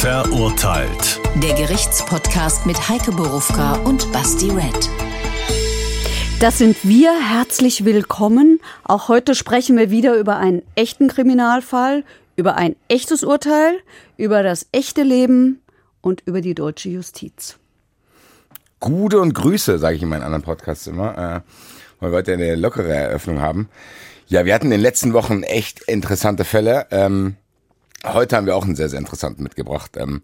Verurteilt. Der Gerichtspodcast mit Heike Borufka und Basti Red. Das sind wir. Herzlich willkommen. Auch heute sprechen wir wieder über einen echten Kriminalfall, über ein echtes Urteil, über das echte Leben und über die deutsche Justiz. Gute und Grüße, sage ich in meinen anderen Podcasts immer, äh, weil wir heute eine lockere Eröffnung haben. Ja, wir hatten in den letzten Wochen echt interessante Fälle. Ähm, heute haben wir auch einen sehr, sehr interessanten mitgebracht. Ähm,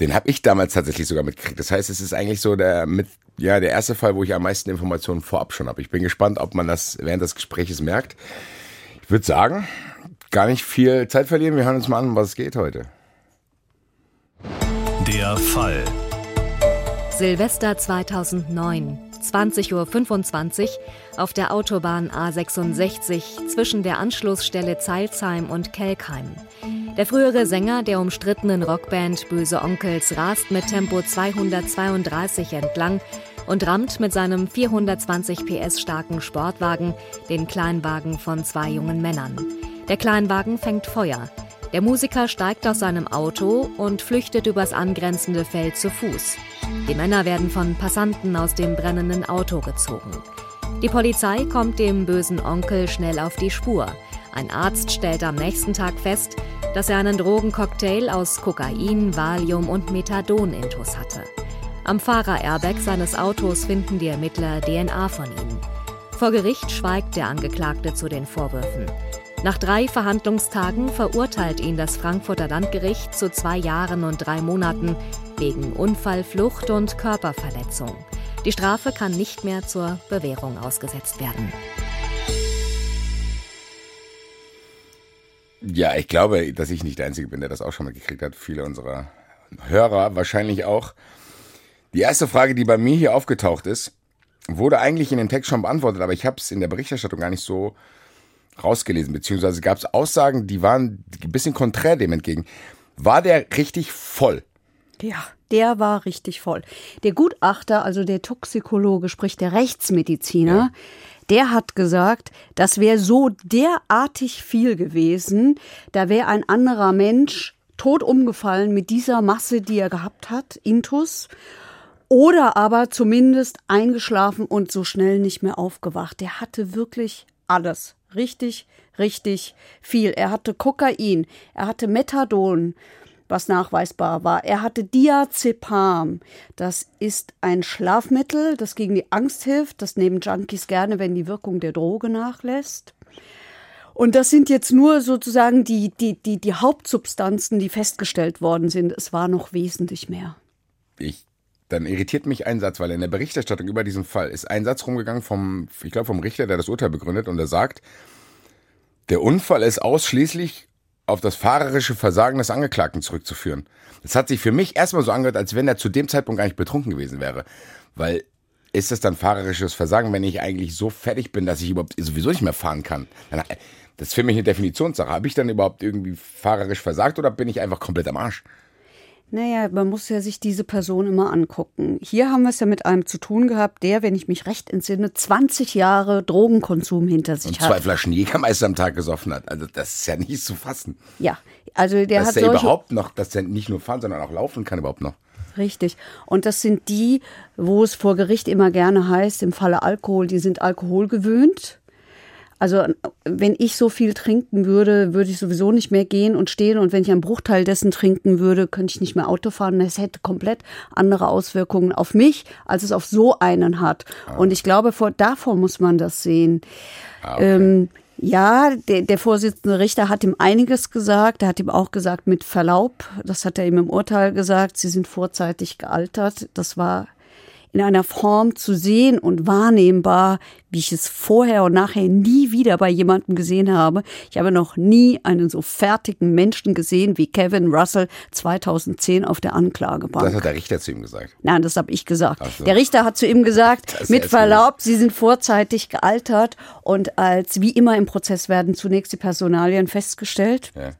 den habe ich damals tatsächlich sogar mitgekriegt. Das heißt, es ist eigentlich so der mit ja der erste Fall, wo ich am meisten Informationen vorab schon habe. Ich bin gespannt, ob man das während des Gesprächs merkt. Ich würde sagen, gar nicht viel Zeit verlieren. Wir hören uns mal an, um was es geht heute. Der Fall. Silvester 2009, 20.25 Uhr auf der Autobahn A66 zwischen der Anschlussstelle Zeilsheim und Kelkheim. Der frühere Sänger der umstrittenen Rockband Böse Onkels rast mit Tempo 232 entlang und rammt mit seinem 420 PS starken Sportwagen den Kleinwagen von zwei jungen Männern. Der Kleinwagen fängt Feuer. Der Musiker steigt aus seinem Auto und flüchtet übers angrenzende Feld zu Fuß. Die Männer werden von Passanten aus dem brennenden Auto gezogen. Die Polizei kommt dem bösen Onkel schnell auf die Spur. Ein Arzt stellt am nächsten Tag fest, dass er einen Drogencocktail aus Kokain, Valium und Methadon intus hatte. Am Fahrer-Airbag seines Autos finden die Ermittler DNA von ihm. Vor Gericht schweigt der Angeklagte zu den Vorwürfen. Nach drei Verhandlungstagen verurteilt ihn das Frankfurter Landgericht zu zwei Jahren und drei Monaten wegen Unfall, Flucht und Körperverletzung. Die Strafe kann nicht mehr zur Bewährung ausgesetzt werden. Ja, ich glaube, dass ich nicht der Einzige bin, der das auch schon mitgekriegt hat. Viele unserer Hörer wahrscheinlich auch. Die erste Frage, die bei mir hier aufgetaucht ist, wurde eigentlich in dem Text schon beantwortet, aber ich habe es in der Berichterstattung gar nicht so rausgelesen, beziehungsweise gab es Aussagen, die waren ein bisschen konträr dem entgegen. War der richtig voll? Ja, der war richtig voll. Der Gutachter, also der Toxikologe, sprich der Rechtsmediziner, ja. Der hat gesagt, das wäre so derartig viel gewesen, da wäre ein anderer Mensch tot umgefallen mit dieser Masse, die er gehabt hat, Intus. Oder aber zumindest eingeschlafen und so schnell nicht mehr aufgewacht. Der hatte wirklich alles. Richtig, richtig viel. Er hatte Kokain, er hatte Methadon, was nachweisbar war. Er hatte Diazepam. Das ist ein Schlafmittel, das gegen die Angst hilft. Das nehmen Junkies gerne, wenn die Wirkung der Droge nachlässt. Und das sind jetzt nur sozusagen die, die, die, die Hauptsubstanzen, die festgestellt worden sind. Es war noch wesentlich mehr. Ich dann irritiert mich ein Satz, weil in der Berichterstattung über diesen Fall ist ein Satz rumgegangen vom, ich glaube, vom Richter, der das Urteil begründet und er sagt, der Unfall ist ausschließlich auf das fahrerische Versagen des Angeklagten zurückzuführen. Das hat sich für mich erstmal so angehört, als wenn er zu dem Zeitpunkt gar nicht betrunken gewesen wäre. Weil ist das dann fahrerisches Versagen, wenn ich eigentlich so fertig bin, dass ich überhaupt sowieso nicht mehr fahren kann? Das ist für mich eine Definitionssache. Habe ich dann überhaupt irgendwie fahrerisch versagt oder bin ich einfach komplett am Arsch? Naja, man muss ja sich diese Person immer angucken. Hier haben wir es ja mit einem zu tun gehabt, der, wenn ich mich recht entsinne, 20 Jahre Drogenkonsum hinter sich und hat. Und zwei Flaschen Jägermeister am Tag gesoffen hat. Also das ist ja nicht zu fassen. Ja, also der dass hat der solche überhaupt noch, dass der nicht nur fahren, sondern auch laufen kann überhaupt noch. Richtig. Und das sind die, wo es vor Gericht immer gerne heißt, im Falle Alkohol, die sind alkoholgewöhnt. Also wenn ich so viel trinken würde, würde ich sowieso nicht mehr gehen und stehen. Und wenn ich einen Bruchteil dessen trinken würde, könnte ich nicht mehr Auto fahren. Das hätte komplett andere Auswirkungen auf mich, als es auf so einen hat. Ah. Und ich glaube, vor, davor muss man das sehen. Ah, okay. ähm, ja, der, der Vorsitzende Richter hat ihm einiges gesagt. Er hat ihm auch gesagt, mit Verlaub, das hat er ihm im Urteil gesagt, sie sind vorzeitig gealtert. Das war in einer Form zu sehen und wahrnehmbar, wie ich es vorher und nachher nie wieder bei jemandem gesehen habe. Ich habe noch nie einen so fertigen Menschen gesehen wie Kevin Russell 2010 auf der Anklagebank. Das hat der Richter zu ihm gesagt. Nein, das habe ich gesagt. So. Der Richter hat zu ihm gesagt, mit Verlaub, Sie sind vorzeitig gealtert und als wie immer im Prozess werden zunächst die Personalien festgestellt. Ja.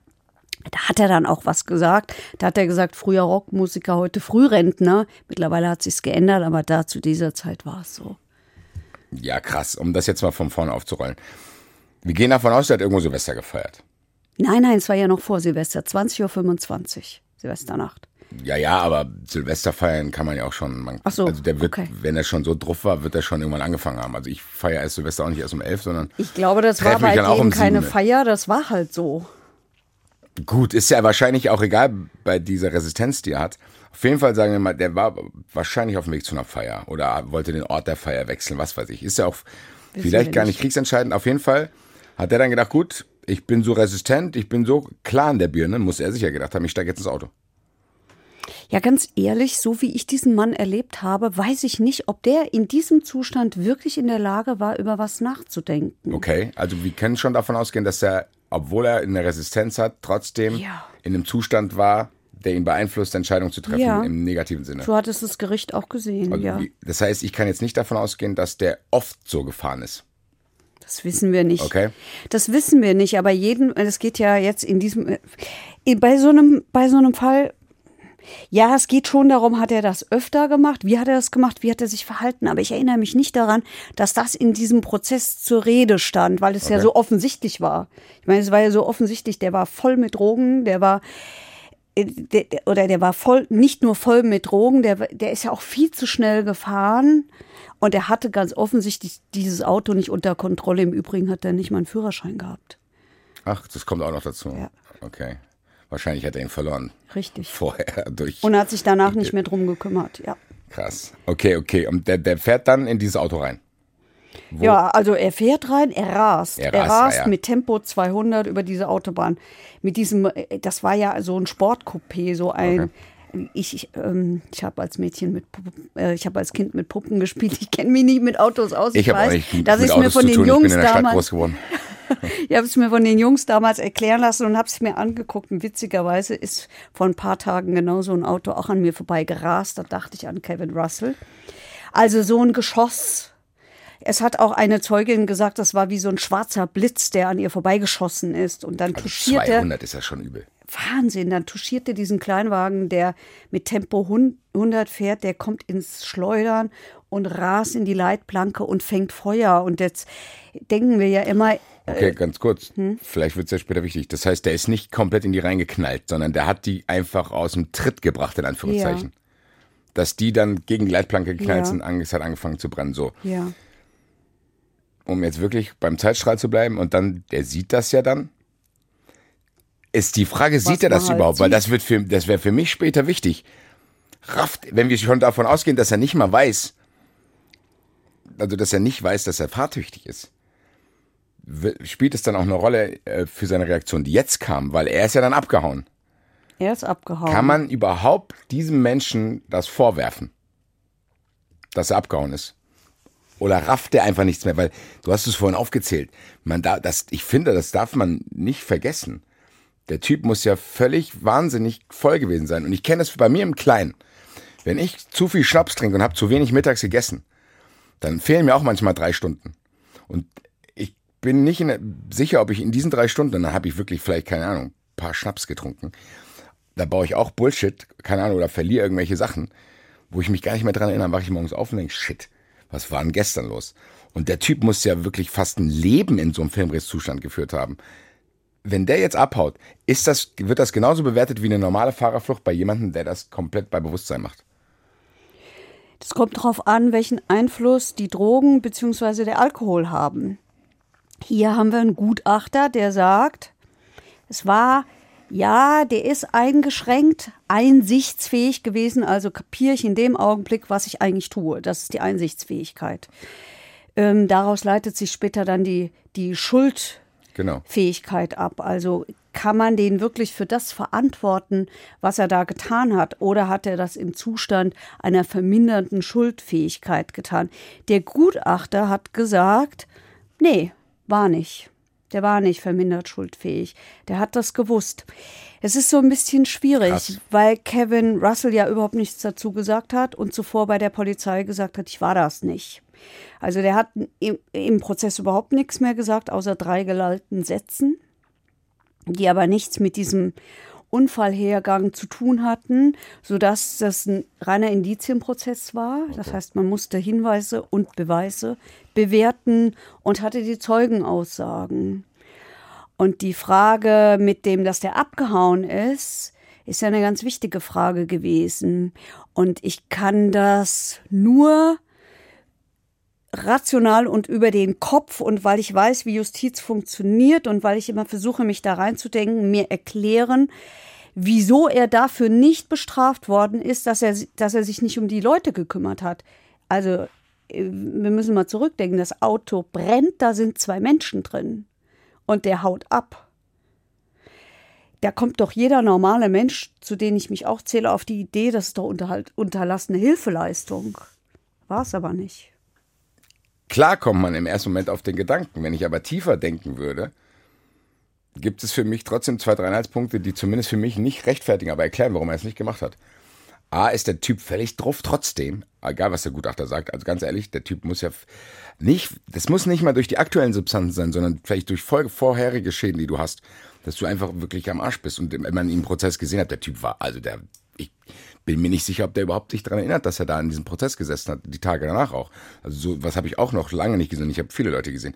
Da hat er dann auch was gesagt. Da hat er gesagt, früher Rockmusiker, heute Frührentner. Mittlerweile hat sich's geändert, aber da zu dieser Zeit war es so. Ja, krass, um das jetzt mal von vorne aufzurollen. Wir gehen davon aus, er hat irgendwo Silvester gefeiert. Nein, nein, es war ja noch vor Silvester, 20.25 Uhr. Silvesternacht. Ja, ja, aber Silvester feiern kann man ja auch schon. Man, Ach so, also der wird, okay. wenn er schon so drauf war, wird er schon irgendwann angefangen haben. Also ich feiere erst Silvester auch nicht erst um elf, sondern Ich glaube, das war bei dem um keine. Feier, das war halt so. Gut, ist ja wahrscheinlich auch egal bei dieser Resistenz, die er hat. Auf jeden Fall sagen wir mal, der war wahrscheinlich auf dem Weg zu einer Feier oder wollte den Ort der Feier wechseln, was weiß ich. Ist ja auch wir vielleicht gar nicht. nicht kriegsentscheidend. Auf jeden Fall hat er dann gedacht, gut, ich bin so resistent, ich bin so klar in der Birne, muss er sicher gedacht haben, ich steige jetzt ins Auto. Ja, ganz ehrlich, so wie ich diesen Mann erlebt habe, weiß ich nicht, ob der in diesem Zustand wirklich in der Lage war, über was nachzudenken. Okay, also wir können schon davon ausgehen, dass er, obwohl er eine Resistenz hat, trotzdem Ja. in einem Zustand war, der ihn beeinflusst, Entscheidungen zu treffen Ja. im negativen Sinne. So hat es das Gericht auch gesehen, Also ja. Das heißt, ich kann jetzt nicht davon ausgehen, dass der oft so gefahren ist. Das wissen wir nicht. Okay. Das wissen wir nicht, aber jeden, es geht ja jetzt in diesem, bei so einem, bei so einem Fall, ja, es geht schon darum, hat er das öfter gemacht? Wie hat er das gemacht? Wie hat er sich verhalten? Aber ich erinnere mich nicht daran, dass das in diesem Prozess zur Rede stand, weil es ja Okay. so offensichtlich war. Ich meine, es war ja so offensichtlich, der war voll mit Drogen, der war, äh, der- oder der war voll, nicht nur voll mit Drogen, der, der ist ja auch viel zu schnell gefahren. Und er hatte ganz offensichtlich dieses Auto nicht unter Kontrolle. Im Übrigen hat er nicht mal einen Führerschein gehabt. Ach, das kommt auch noch dazu. Ja. Okay. Wahrscheinlich hat er ihn verloren. Richtig. Vorher durch. Und hat sich danach nicht mehr drum gekümmert, ja. Krass. Okay, okay. Und der, der fährt dann in dieses Auto rein. Wo- Ja, also er fährt rein, er rast. Er Er rast, ja, mit Tempo 200 über diese Autobahn. Mit diesem, äh, das war ja so ein Sportcoupé, so ein. Ich, ich, ähm, ich habe als Mädchen mit Puppen, äh, ich habe als Kind mit Puppen gespielt. Ich kenne mich nicht mit Autos aus. Ich habe auch weiß, nicht dass ich mir von den. Ich Jungs bin in der Stadt damals, groß geworden. ich habe es mir von den Jungs damals erklären lassen und habe es mir angeguckt. Und witzigerweise ist vor ein paar Tagen genau so ein Auto auch an mir vorbei gerast. Da dachte ich an Kevin Russell. Also so ein Geschoss. Es hat auch eine Zeugin gesagt, das war wie so ein schwarzer Blitz, der an ihr vorbeigeschossen ist. Und dann touchierte, 200 ist ja schon übel. Wahnsinn, dann touchierte diesen Kleinwagen, der mit Tempo 100 fährt, der kommt ins Schleudern und rast in die Leitplanke und fängt Feuer. Und jetzt denken wir ja immer, Okay, ganz kurz. Hm? Vielleicht wird es ja später wichtig. Das heißt, der ist nicht komplett in die reingeknallt, sondern der hat die einfach aus dem Tritt gebracht, in Anführungszeichen. Dass die dann gegen die Leitplanke geknallt Ja. sind, ange- es hat angefangen zu brennen. So, ja, um jetzt wirklich beim Zeitstrahl zu bleiben und dann, der sieht das ja dann. Ist die Frage, sieht er das halt überhaupt? Weil sieht. das wird für, das wäre für mich später wichtig. Rafft, wenn wir schon davon ausgehen, dass er nicht mal weiß, also dass er nicht weiß, dass er fahrtüchtig ist, spielt es dann auch eine Rolle äh, für seine Reaktion, die jetzt kam, weil er ist ja dann abgehauen. er ist abgehauen. Kann man überhaupt diesem Menschen das vorwerfen, dass er abgehauen ist? Oder rafft er einfach nichts mehr? Weil du hast es vorhin aufgezählt. Man da, das, ich finde, das darf man nicht vergessen. Der Typ muss ja völlig wahnsinnig voll gewesen sein. Und ich kenne das bei mir im Kleinen. Wenn ich zu viel Schnaps trinke und habe zu wenig mittags gegessen, dann fehlen mir auch manchmal drei Stunden. Und ich bin nicht sicher, ob ich in diesen drei Stunden, dann habe ich wirklich vielleicht, keine Ahnung, ein paar Schnaps getrunken. Da baue ich auch Bullshit, keine Ahnung, oder verliere irgendwelche Sachen, wo ich mich gar nicht mehr dran erinnere, wache ich morgens auf und denke, shit, was war denn gestern los? Und der Typ muss ja wirklich fast ein Leben in so einem Filmrisszustand geführt haben. Wenn der jetzt abhaut, ist das, wird das genauso bewertet wie eine normale Fahrerflucht bei jemandem, der das komplett bei Bewusstsein macht. Es kommt darauf an, welchen Einfluss die Drogen bzw. der Alkohol haben. Hier haben wir einen Gutachter, der sagt, es war, ja, der ist eingeschränkt, einsichtsfähig gewesen, also kapiere ich in dem Augenblick, was ich eigentlich tue. Das ist die Einsichtsfähigkeit. Ähm, daraus leitet sich später dann die, die Schuld Genau. Fähigkeit ab. Also kann man den wirklich für das verantworten, was er da getan hat? Oder hat er das im Zustand einer verminderten Schuldfähigkeit getan? Der Gutachter hat gesagt, nee, war nicht. Der war nicht vermindert schuldfähig. Der hat das gewusst. Es ist so ein bisschen schwierig, Krass. weil Kevin Russell ja überhaupt nichts dazu gesagt hat und zuvor bei der Polizei gesagt hat, ich war das nicht. Also der hat im, im Prozess überhaupt nichts mehr gesagt, außer drei gelallten Sätzen, die aber nichts mit diesem Unfallhergang zu tun hatten, sodass das ein reiner Indizienprozess war. Das heißt, man musste Hinweise und Beweise bewerten und hatte die Zeugenaussagen. Und die Frage mit dem, dass der abgehauen ist, ist ja eine ganz wichtige Frage gewesen. Und ich kann das nur rational und über den Kopf und weil ich weiß, wie Justiz funktioniert und weil ich immer versuche, mich da reinzudenken, mir erklären, wieso er dafür nicht bestraft worden ist, dass er, dass er sich nicht um die Leute gekümmert hat. Also, äh, wir müssen mal zurückdenken, das Auto brennt, da sind zwei Menschen drin und der haut ab. Da kommt doch jeder normale Mensch, zu dem ich mich auch zähle, auf die Idee, das ist doch unterlassene Hilfeleistung. War es aber nicht. Klar kommt man im ersten Moment auf den Gedanken. Wenn ich aber tiefer denken würde, gibt es für mich trotzdem zwei, drei Anhaltspunkte, die zumindest für mich nicht rechtfertigen, aber erklären, warum er es nicht gemacht hat. A, ist der Typ völlig drauf trotzdem, egal was der Gutachter sagt. Also ganz ehrlich, der Typ muss ja nicht, das muss nicht mal durch die aktuellen Substanzen sein, sondern vielleicht durch vorherige Schäden, die du hast, dass du einfach wirklich am Arsch bist. Und wenn man ihn im Prozess gesehen hat, der Typ war, also der, ich bin mir nicht sicher, ob der überhaupt sich daran erinnert, dass er da in diesem Prozess gesessen hat, die Tage danach auch. Also so was habe ich auch noch lange nicht gesehen. Ich habe viele Leute gesehen.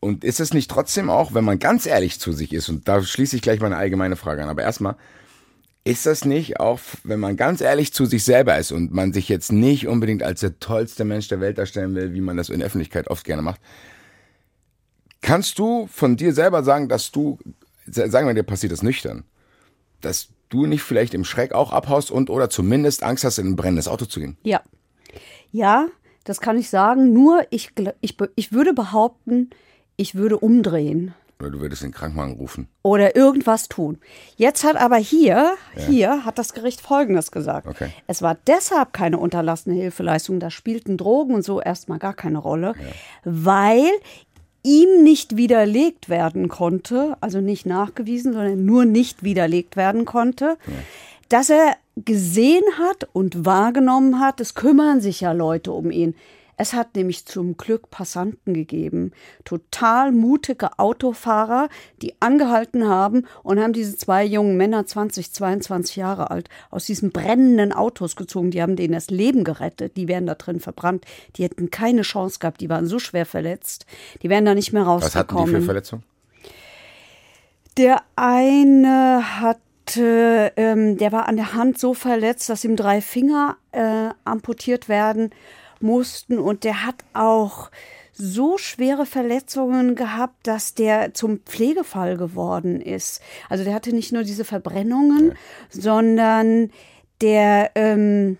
Und ist es nicht trotzdem auch, wenn man ganz ehrlich zu sich ist, und da schließe ich gleich meine allgemeine Frage an, aber erstmal, ist das nicht auch, wenn man ganz ehrlich zu sich selber ist und man sich jetzt nicht unbedingt als der tollste Mensch der Welt darstellen will, wie man das in der Öffentlichkeit oft gerne macht, kannst du von dir selber sagen, dass du, sagen wir dir passiert das nüchtern, dass du nicht vielleicht im Schreck auch abhaust und oder zumindest Angst hast, in ein brennendes Auto zu gehen? Ja. Ja, das kann ich sagen. Nur ich, ich, ich würde behaupten, ich würde umdrehen. Oder du würdest den Krankenwagen rufen. Oder irgendwas tun. Jetzt hat aber hier, ja. hier hat das Gericht Folgendes gesagt. Okay. Es war deshalb keine unterlassene Hilfeleistung, da spielten Drogen und so erstmal gar keine Rolle, ja. weil ihm nicht widerlegt werden konnte, also nicht nachgewiesen, sondern nur nicht widerlegt werden konnte, ja. dass er gesehen hat und wahrgenommen hat, es kümmern sich ja Leute um ihn. Es hat nämlich zum Glück Passanten gegeben, total mutige Autofahrer, die angehalten haben und haben diese zwei jungen Männer, 20, 22 Jahre alt, aus diesen brennenden Autos gezogen. Die haben denen das Leben gerettet. Die wären da drin verbrannt. Die hätten keine Chance gehabt. Die waren so schwer verletzt. Die wären da nicht mehr rausgekommen. Was hatten die für Verletzungen? Der eine hat ähm, der war an der Hand so verletzt, dass ihm drei Finger äh, amputiert werden mussten. Und der hat auch so schwere Verletzungen gehabt, dass der zum Pflegefall geworden ist. Also der hatte nicht nur diese Verbrennungen, sondern der, ähm,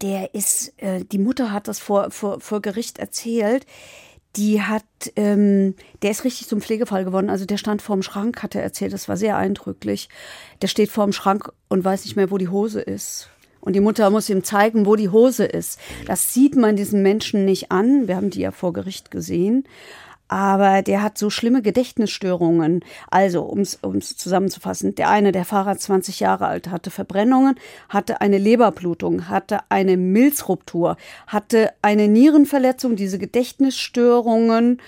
der ist, äh, die Mutter hat das vor, vor, vor Gericht erzählt. Die hat, ähm, der ist richtig zum Pflegefall geworden. Also der stand vorm Schrank, hat er erzählt. Das war sehr eindrücklich. Der steht vorm Schrank und weiß nicht mehr, wo die Hose ist. Und die Mutter muss ihm zeigen, wo die Hose ist. Das sieht man diesen Menschen nicht an. Wir haben die ja vor Gericht gesehen. Aber der hat so schlimme Gedächtnisstörungen. Also, um es zusammenzufassen, der eine, der Fahrer 20 Jahre alt, hatte Verbrennungen, hatte eine Leberblutung, hatte eine Milzruptur, hatte eine Nierenverletzung, diese Gedächtnisstörungen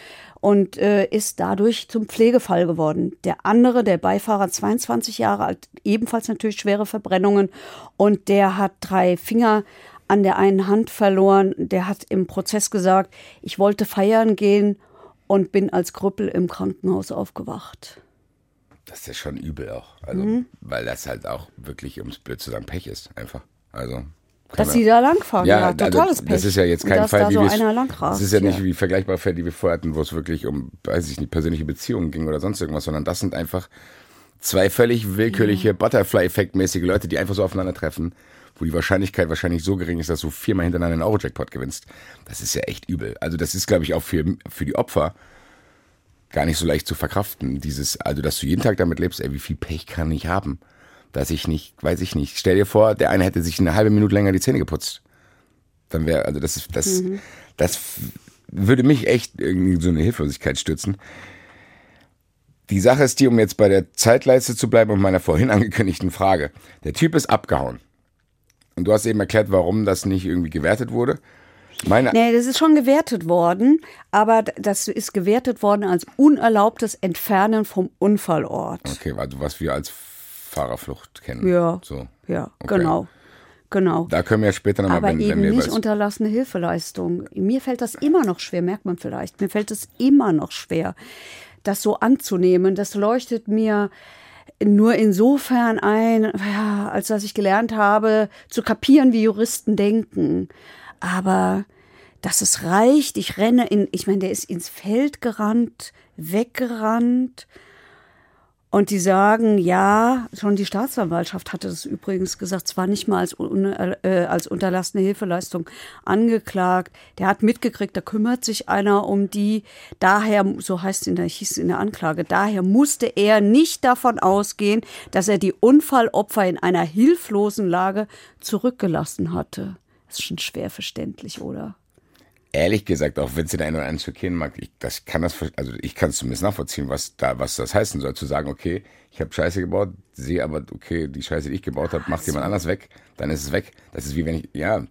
und äh, ist dadurch zum Pflegefall geworden. Der andere, der Beifahrer, 22 Jahre alt, ebenfalls natürlich schwere Verbrennungen und der hat drei Finger an der einen Hand verloren. Der hat im Prozess gesagt, ich wollte feiern gehen und bin als Krüppel im Krankenhaus aufgewacht. Das ist ja schon übel auch. Also, mhm. weil das halt auch wirklich, um es blöd zu sagen, Pech ist, einfach. Also. Dass sie da langfahren, ja, ja totales also, Pech. Das ist ja jetzt kein Fall, da wie so wir Das ist ja nicht wie vergleichbare Fälle, die wir vorher hatten, wo es wirklich um, weiß ich nicht, persönliche Beziehungen ging oder sonst irgendwas, sondern das sind einfach zwei völlig willkürliche, ja. Butterfly-Effekt-mäßige Leute, die einfach so aufeinandertreffen, wo die Wahrscheinlichkeit wahrscheinlich so gering ist, dass du viermal hintereinander einen Euro-Jackpot gewinnst. Das ist ja echt übel. Also das ist, glaube ich, auch für, für die Opfer gar nicht so leicht zu verkraften. Dieses, also dass du jeden Tag damit lebst, ey, wie viel Pech kann ich haben? Dass ich nicht, weiß ich nicht. Stell dir vor, der eine hätte sich eine halbe Minute länger die Zähne geputzt. Dann wäre, also das ist, das, mhm. das würde mich echt irgendwie so eine Hilflosigkeit stützen. Die Sache ist die, um jetzt bei der Zeitleiste zu bleiben und meiner vorhin angekündigten Frage. Der Typ ist abgehauen. Und du hast eben erklärt, warum das nicht irgendwie gewertet wurde. Meine nee, das ist schon gewertet worden, aber das ist gewertet worden als unerlaubtes Entfernen vom Unfallort. Okay, also was wir als Fahrerflucht kennen. Ja. So. Ja, okay. genau. Genau. Da können wir ja später nochmal, Aber wenn, eben wenn wir nicht unterlassene Hilfeleistung. Mir fällt das immer noch schwer, merkt man vielleicht. Mir fällt es immer noch schwer, das so anzunehmen. Das leuchtet mir nur insofern ein, ja, als dass ich gelernt habe, zu kapieren, wie Juristen denken. Aber dass es reicht, ich renne in, ich meine, der ist ins Feld gerannt, weggerannt, und die sagen, ja, schon die Staatsanwaltschaft hatte das übrigens gesagt, zwar nicht mal als, äh, als unterlassene Hilfeleistung angeklagt. Der hat mitgekriegt, da kümmert sich einer um die. Daher, so heißt in der, hieß in der Anklage, daher musste er nicht davon ausgehen, dass er die Unfallopfer in einer hilflosen Lage zurückgelassen hatte. Das ist schon schwer verständlich, oder? Ehrlich gesagt, auch wenn es den einen oder anderen schockieren mag, ich, das kann das, also ich kann es zumindest nachvollziehen, was da, was das heißen soll, zu sagen, okay, ich habe Scheiße gebaut, sehe aber, okay, die Scheiße, die ich gebaut habe, macht jemand anders weg, dann ist es weg. Das ist wie wenn ich, ja,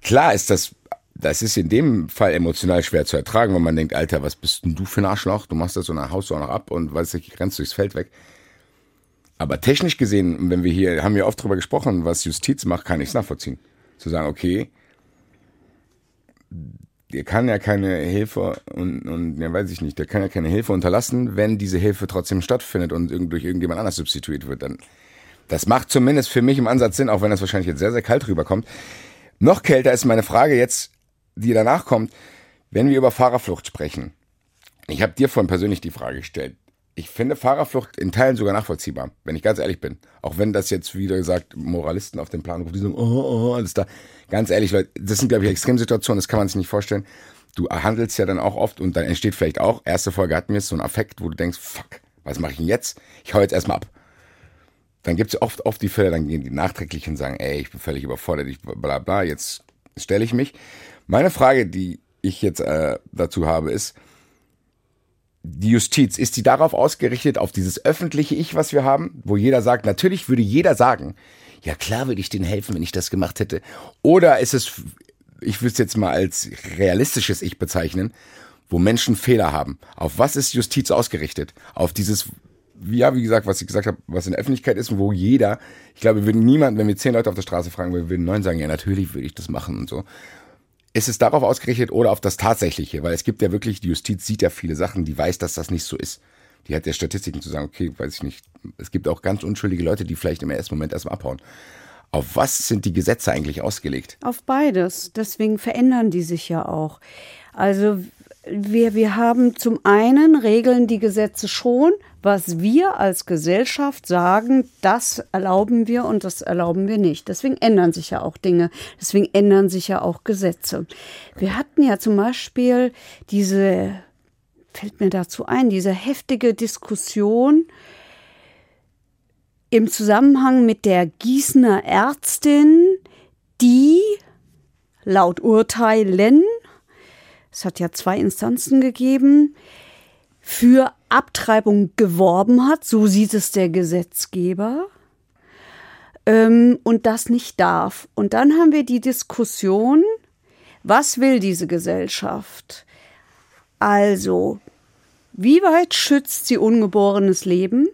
klar ist das, das ist in dem Fall emotional schwer zu ertragen, wenn man denkt, Alter, was bist denn du für ein Arschloch? Du machst das dann haust du auch noch ab und weißt du, rennst durchs Feld weg. Aber technisch gesehen, wenn wir hier, haben wir oft drüber gesprochen, was Justiz macht, kann ich es nachvollziehen. Zu sagen, okay, der kann ja keine Hilfe und, und ja, weiß ich nicht, der kann ja keine Hilfe unterlassen, wenn diese Hilfe trotzdem stattfindet und durch irgendjemand anders substituiert wird. Dann, das macht zumindest für mich im Ansatz Sinn, auch wenn das wahrscheinlich jetzt sehr, sehr kalt rüberkommt. Noch kälter ist meine Frage jetzt, die danach kommt, wenn wir über Fahrerflucht sprechen. Ich habe dir vorhin persönlich die Frage gestellt ich finde Fahrerflucht in Teilen sogar nachvollziehbar, wenn ich ganz ehrlich bin. Auch wenn das jetzt wieder gesagt Moralisten auf den Plan rufen, die sagen, oh, oh, alles da. Ganz ehrlich, Leute, das sind, glaube ich, Extremsituationen, das kann man sich nicht vorstellen. Du handelst ja dann auch oft und dann entsteht vielleicht auch, erste Folge hatten wir es, so ein Affekt, wo du denkst, fuck, was mache ich denn jetzt? Ich hau jetzt erstmal ab. Dann gibt es oft, oft die Fälle, dann gehen die nachträglich und sagen, ey, ich bin völlig überfordert, ich bla bla, jetzt stelle ich mich. Meine Frage, die ich jetzt äh, dazu habe, ist, die Justiz, ist die darauf ausgerichtet, auf dieses öffentliche Ich, was wir haben, wo jeder sagt, natürlich würde jeder sagen, ja klar würde ich denen helfen, wenn ich das gemacht hätte. Oder ist es, ich würde es jetzt mal als realistisches Ich bezeichnen, wo Menschen Fehler haben. Auf was ist Justiz ausgerichtet? Auf dieses, ja, wie gesagt, was ich gesagt habe, was in der Öffentlichkeit ist, wo jeder, ich glaube, wir würden niemand, wenn wir zehn Leute auf der Straße fragen, wir würden neun sagen, ja, natürlich würde ich das machen und so. Ist es darauf ausgerichtet oder auf das Tatsächliche? Weil es gibt ja wirklich, die Justiz sieht ja viele Sachen, die weiß, dass das nicht so ist. Die hat ja Statistiken zu sagen, okay, weiß ich nicht. Es gibt auch ganz unschuldige Leute, die vielleicht im ersten Moment erstmal abhauen. Auf was sind die Gesetze eigentlich ausgelegt? Auf beides. Deswegen verändern die sich ja auch. Also wir, wir haben zum einen regeln die Gesetze schon, was wir als Gesellschaft sagen, das erlauben wir und das erlauben wir nicht. Deswegen ändern sich ja auch Dinge. Deswegen ändern sich ja auch Gesetze. Wir hatten ja zum Beispiel diese, fällt mir dazu ein, diese heftige Diskussion im Zusammenhang mit der Gießener Ärztin, die laut Urteilen es hat ja zwei Instanzen gegeben, für Abtreibung geworben hat, so sieht es der Gesetzgeber, ähm, und das nicht darf. Und dann haben wir die Diskussion, was will diese Gesellschaft? Also, wie weit schützt sie ungeborenes Leben?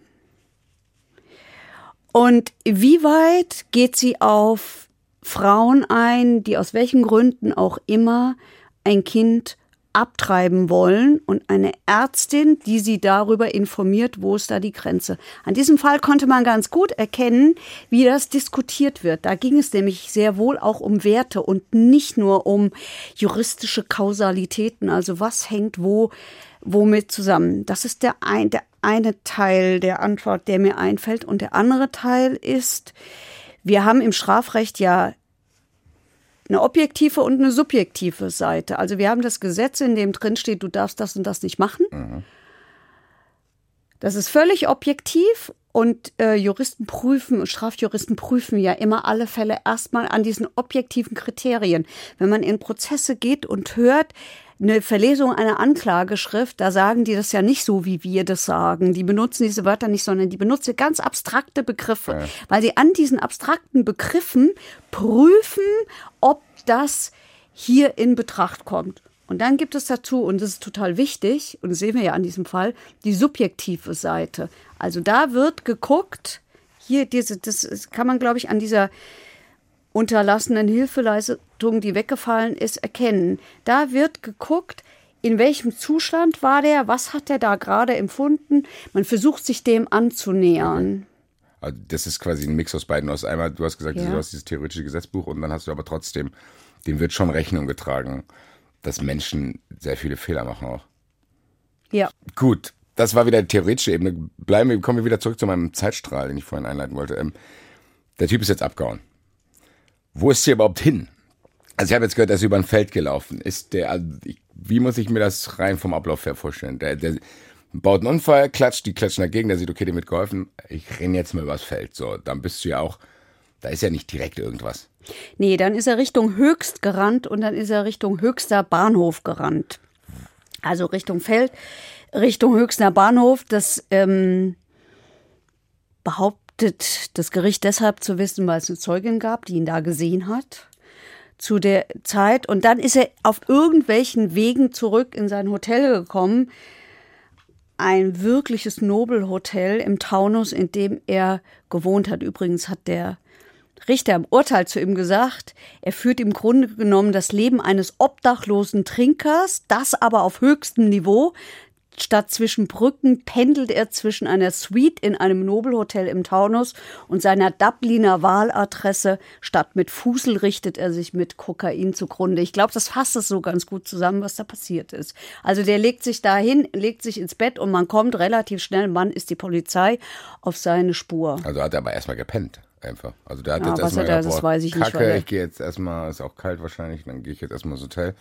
Und wie weit geht sie auf Frauen ein, die aus welchen Gründen auch immer ein Kind abtreiben wollen und eine Ärztin, die sie darüber informiert, wo ist da die Grenze. An diesem Fall konnte man ganz gut erkennen, wie das diskutiert wird. Da ging es nämlich sehr wohl auch um Werte und nicht nur um juristische Kausalitäten, also was hängt wo womit zusammen. Das ist der, ein, der eine Teil der Antwort, der mir einfällt. Und der andere Teil ist, wir haben im Strafrecht ja eine objektive und eine subjektive Seite. Also wir haben das Gesetz, in dem drin steht, du darfst das und das nicht machen. Mhm. Das ist völlig objektiv und äh, Juristen prüfen, Strafjuristen prüfen ja immer alle Fälle erstmal an diesen objektiven Kriterien. Wenn man in Prozesse geht und hört, eine Verlesung einer Anklageschrift, da sagen die das ja nicht so, wie wir das sagen. Die benutzen diese Wörter nicht, sondern die benutzen ganz abstrakte Begriffe, ja. weil sie an diesen abstrakten Begriffen prüfen, ob das hier in Betracht kommt. Und dann gibt es dazu, und das ist total wichtig, und das sehen wir ja an diesem Fall, die subjektive Seite. Also da wird geguckt, hier diese, das kann man, glaube ich, an dieser unterlassenen Hilfeleistung, die weggefallen ist, erkennen. Da wird geguckt, in welchem Zustand war der, was hat er da gerade empfunden. Man versucht sich dem anzunähern. Also das ist quasi ein Mix aus beiden. Du hast einmal, du hast gesagt, Ja. du hast dieses theoretische Gesetzbuch und dann hast du aber trotzdem, dem wird schon Rechnung getragen, dass Menschen sehr viele Fehler machen auch. Ja. Gut, das war wieder die theoretische Ebene. Bleiben wir, kommen wir wieder zurück zu meinem Zeitstrahl, den ich vorhin einleiten wollte. Ähm, der Typ ist jetzt abgehauen. Wo ist hier überhaupt hin? Also ich habe jetzt gehört, er ist über ein Feld gelaufen. Ist der, also ich, wie muss ich mir das rein vom Ablauf her vorstellen? Der, der baut einen Unfall, klatscht, die klatschen dagegen, der sieht, okay, dem wird geholfen. Ich renne jetzt mal übers Feld. So, dann bist du ja auch, da ist ja nicht direkt irgendwas. Nee, dann ist er Richtung Höchst gerannt und dann ist er Richtung Höchster Bahnhof gerannt. Also Richtung Feld, Richtung Höchster Bahnhof. Das ähm, behauptet das Gericht deshalb zu wissen, weil es eine Zeugin gab, die ihn da gesehen hat zu der Zeit. Und dann ist er auf irgendwelchen Wegen zurück in sein Hotel gekommen. Ein wirkliches Nobelhotel im Taunus, in dem er gewohnt hat. Übrigens hat der Richter im Urteil zu ihm gesagt, er führt im Grunde genommen das Leben eines obdachlosen Trinkers, das aber auf höchstem Niveau. Statt zwischen Brücken pendelt er zwischen einer Suite in einem Nobelhotel im Taunus und seiner Dubliner Wahladresse. Statt mit Fusel richtet er sich mit Kokain zugrunde. Ich glaube, das fasst es so ganz gut zusammen, was da passiert ist. Also der legt sich dahin, legt sich ins Bett und man kommt relativ schnell, Mann ist die Polizei auf seine Spur. Also hat er aber erstmal gepennt. Einfach. Also der hat Ja, jetzt erstmal er- gedacht, das weiß ich nicht, Kacke, er- ich gehe jetzt erstmal, ist auch kalt wahrscheinlich, dann gehe ich jetzt erstmal ins Hotel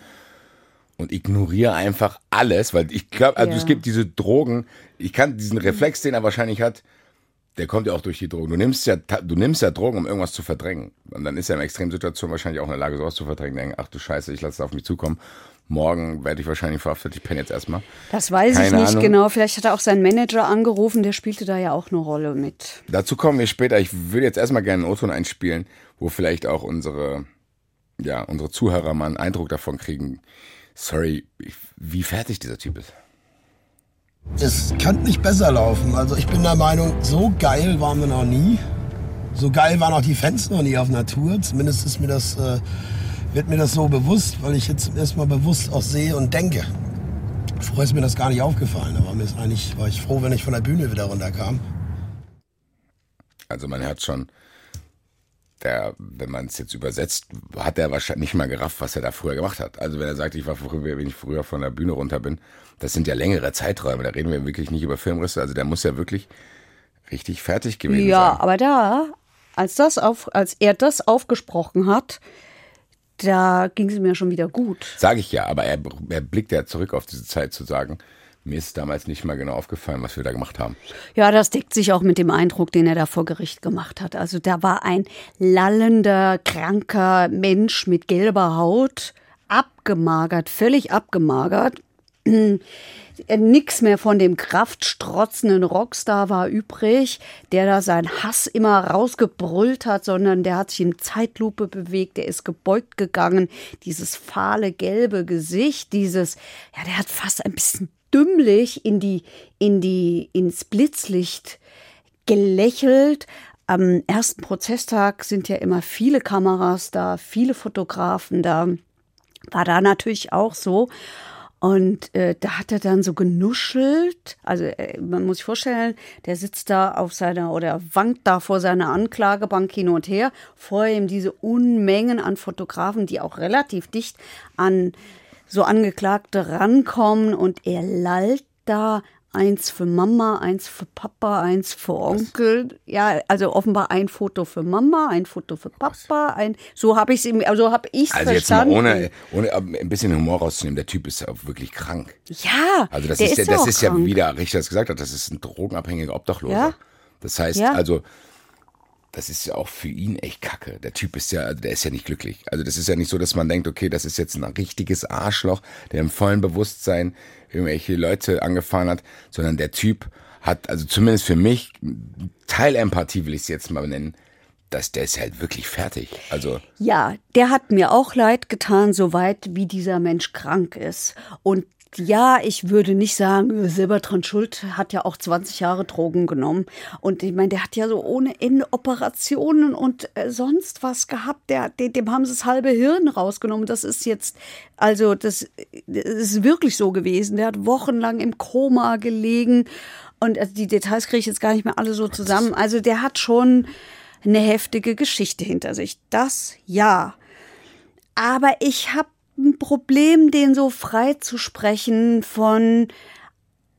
und ignoriere einfach alles, weil ich glaube, also Ja. es gibt diese Drogen, ich kann diesen Reflex, den er wahrscheinlich hat, der kommt ja auch durch die Drogen. Du nimmst ja, du nimmst ja Drogen, um irgendwas zu verdrängen. Und dann ist er in Extremsituationen wahrscheinlich auch in der Lage, sowas zu verdrängen. Denken, ach du Scheiße, ich lasse es auf mich zukommen. Morgen werde ich wahrscheinlich verhaftet, ich penne jetzt erstmal. Das weiß ich Keine nicht Ahnung. genau. Vielleicht hat er auch seinen Manager angerufen, der spielte da ja auch eine Rolle mit. Dazu kommen wir später. Ich würde jetzt erstmal gerne einen O-Ton einspielen, wo vielleicht auch unsere, ja, unsere Zuhörer mal einen Eindruck davon kriegen. Sorry, wie fertig dieser Typ ist. Es kann nicht besser laufen. Also ich bin der Meinung, so geil waren wir noch nie. So geil waren auch die Fans noch nie auf Natur. Zumindest ist mir das, äh, wird mir das so bewusst, weil ich jetzt erstmal bewusst auch sehe und denke. Vorher ist mir das gar nicht aufgefallen. Da war, mir eigentlich, war ich froh, wenn ich von der Bühne wieder runterkam. Also man hört schon, der, wenn man es jetzt übersetzt, hat er wahrscheinlich nicht mal gerafft, was er da früher gemacht hat. Also wenn er sagt, ich war früher, wenn ich früher von der Bühne runter bin, das sind ja längere Zeiträume. Da reden wir wirklich nicht über Filmrisse. Also der muss ja wirklich richtig fertig gewesen Ja, sein. aber da, als, das auf, als er das aufgesprochen hat, da ging es mir schon wieder gut. Sage ich ja, aber er, er blickt ja zurück auf diese Zeit zu sagen, mir ist damals nicht mal genau aufgefallen, was wir da gemacht haben. Ja, das deckt sich auch mit dem Eindruck, den er da vor Gericht gemacht hat. Also da war ein lallender, kranker Mensch mit gelber Haut, abgemagert, völlig abgemagert. Nix mehr von dem kraftstrotzenden Rockstar war übrig, der da seinen Hass immer rausgebrüllt hat, sondern der hat sich in Zeitlupe bewegt, der ist gebeugt gegangen, dieses fahle gelbe Gesicht, dieses, ja, der hat fast ein bisschen dümmlich in die, in die, ins Blitzlicht gelächelt. Am ersten Prozesstag sind ja immer viele Kameras da, viele Fotografen da. War da natürlich auch so. Und äh, da hat er dann so genuschelt. Also äh, man muss sich vorstellen, der sitzt da auf seiner oder wankt da vor seiner Anklagebank hin und her. Vor ihm diese Unmengen an Fotografen, die auch relativ dicht an so Angeklagte rankommen und er lallt da eins für Mama, eins für Papa, eins für Onkel. Ja, also offenbar ein Foto für Mama, ein Foto für Papa, ein so habe ich es ihm, also habe ich Also jetzt mal verstanden. ohne, ohne ein bisschen Humor rauszunehmen, der Typ ist ja auch wirklich krank. ja, Also das der ist, ja, ja das ist ja, krank. wie der Richter es gesagt hat, das ist ein drogenabhängiger Obdachloser. Ja. Das heißt, Ja. also, das ist ja auch für ihn echt kacke. Der Typ ist ja, also der ist ja nicht glücklich. Also das ist ja nicht so, dass man denkt, okay, das ist jetzt ein richtiges Arschloch, der im vollen Bewusstsein irgendwelche Leute angefahren hat, sondern der Typ hat, also zumindest für mich, Teilempathie will ich es jetzt mal nennen, dass der ist halt wirklich fertig. Also Ja, der hat mir auch leid getan, soweit wie dieser Mensch krank ist. Und Ja, ich würde nicht sagen, äh, Silbertrand Schuld hat ja auch 20 Jahre Drogen genommen. Und ich meine, der hat ja so ohne Ende Operationen und äh, sonst was gehabt. Der, dem, dem haben sie das halbe Hirn rausgenommen. Das ist jetzt, also das, das ist wirklich so gewesen. Der hat wochenlang im Koma gelegen. Und also die Details kriege ich jetzt gar nicht mehr alle so zusammen. Also der hat schon eine heftige Geschichte hinter sich. Das ja. Aber ich habe ein Problem, den so frei zu sprechen von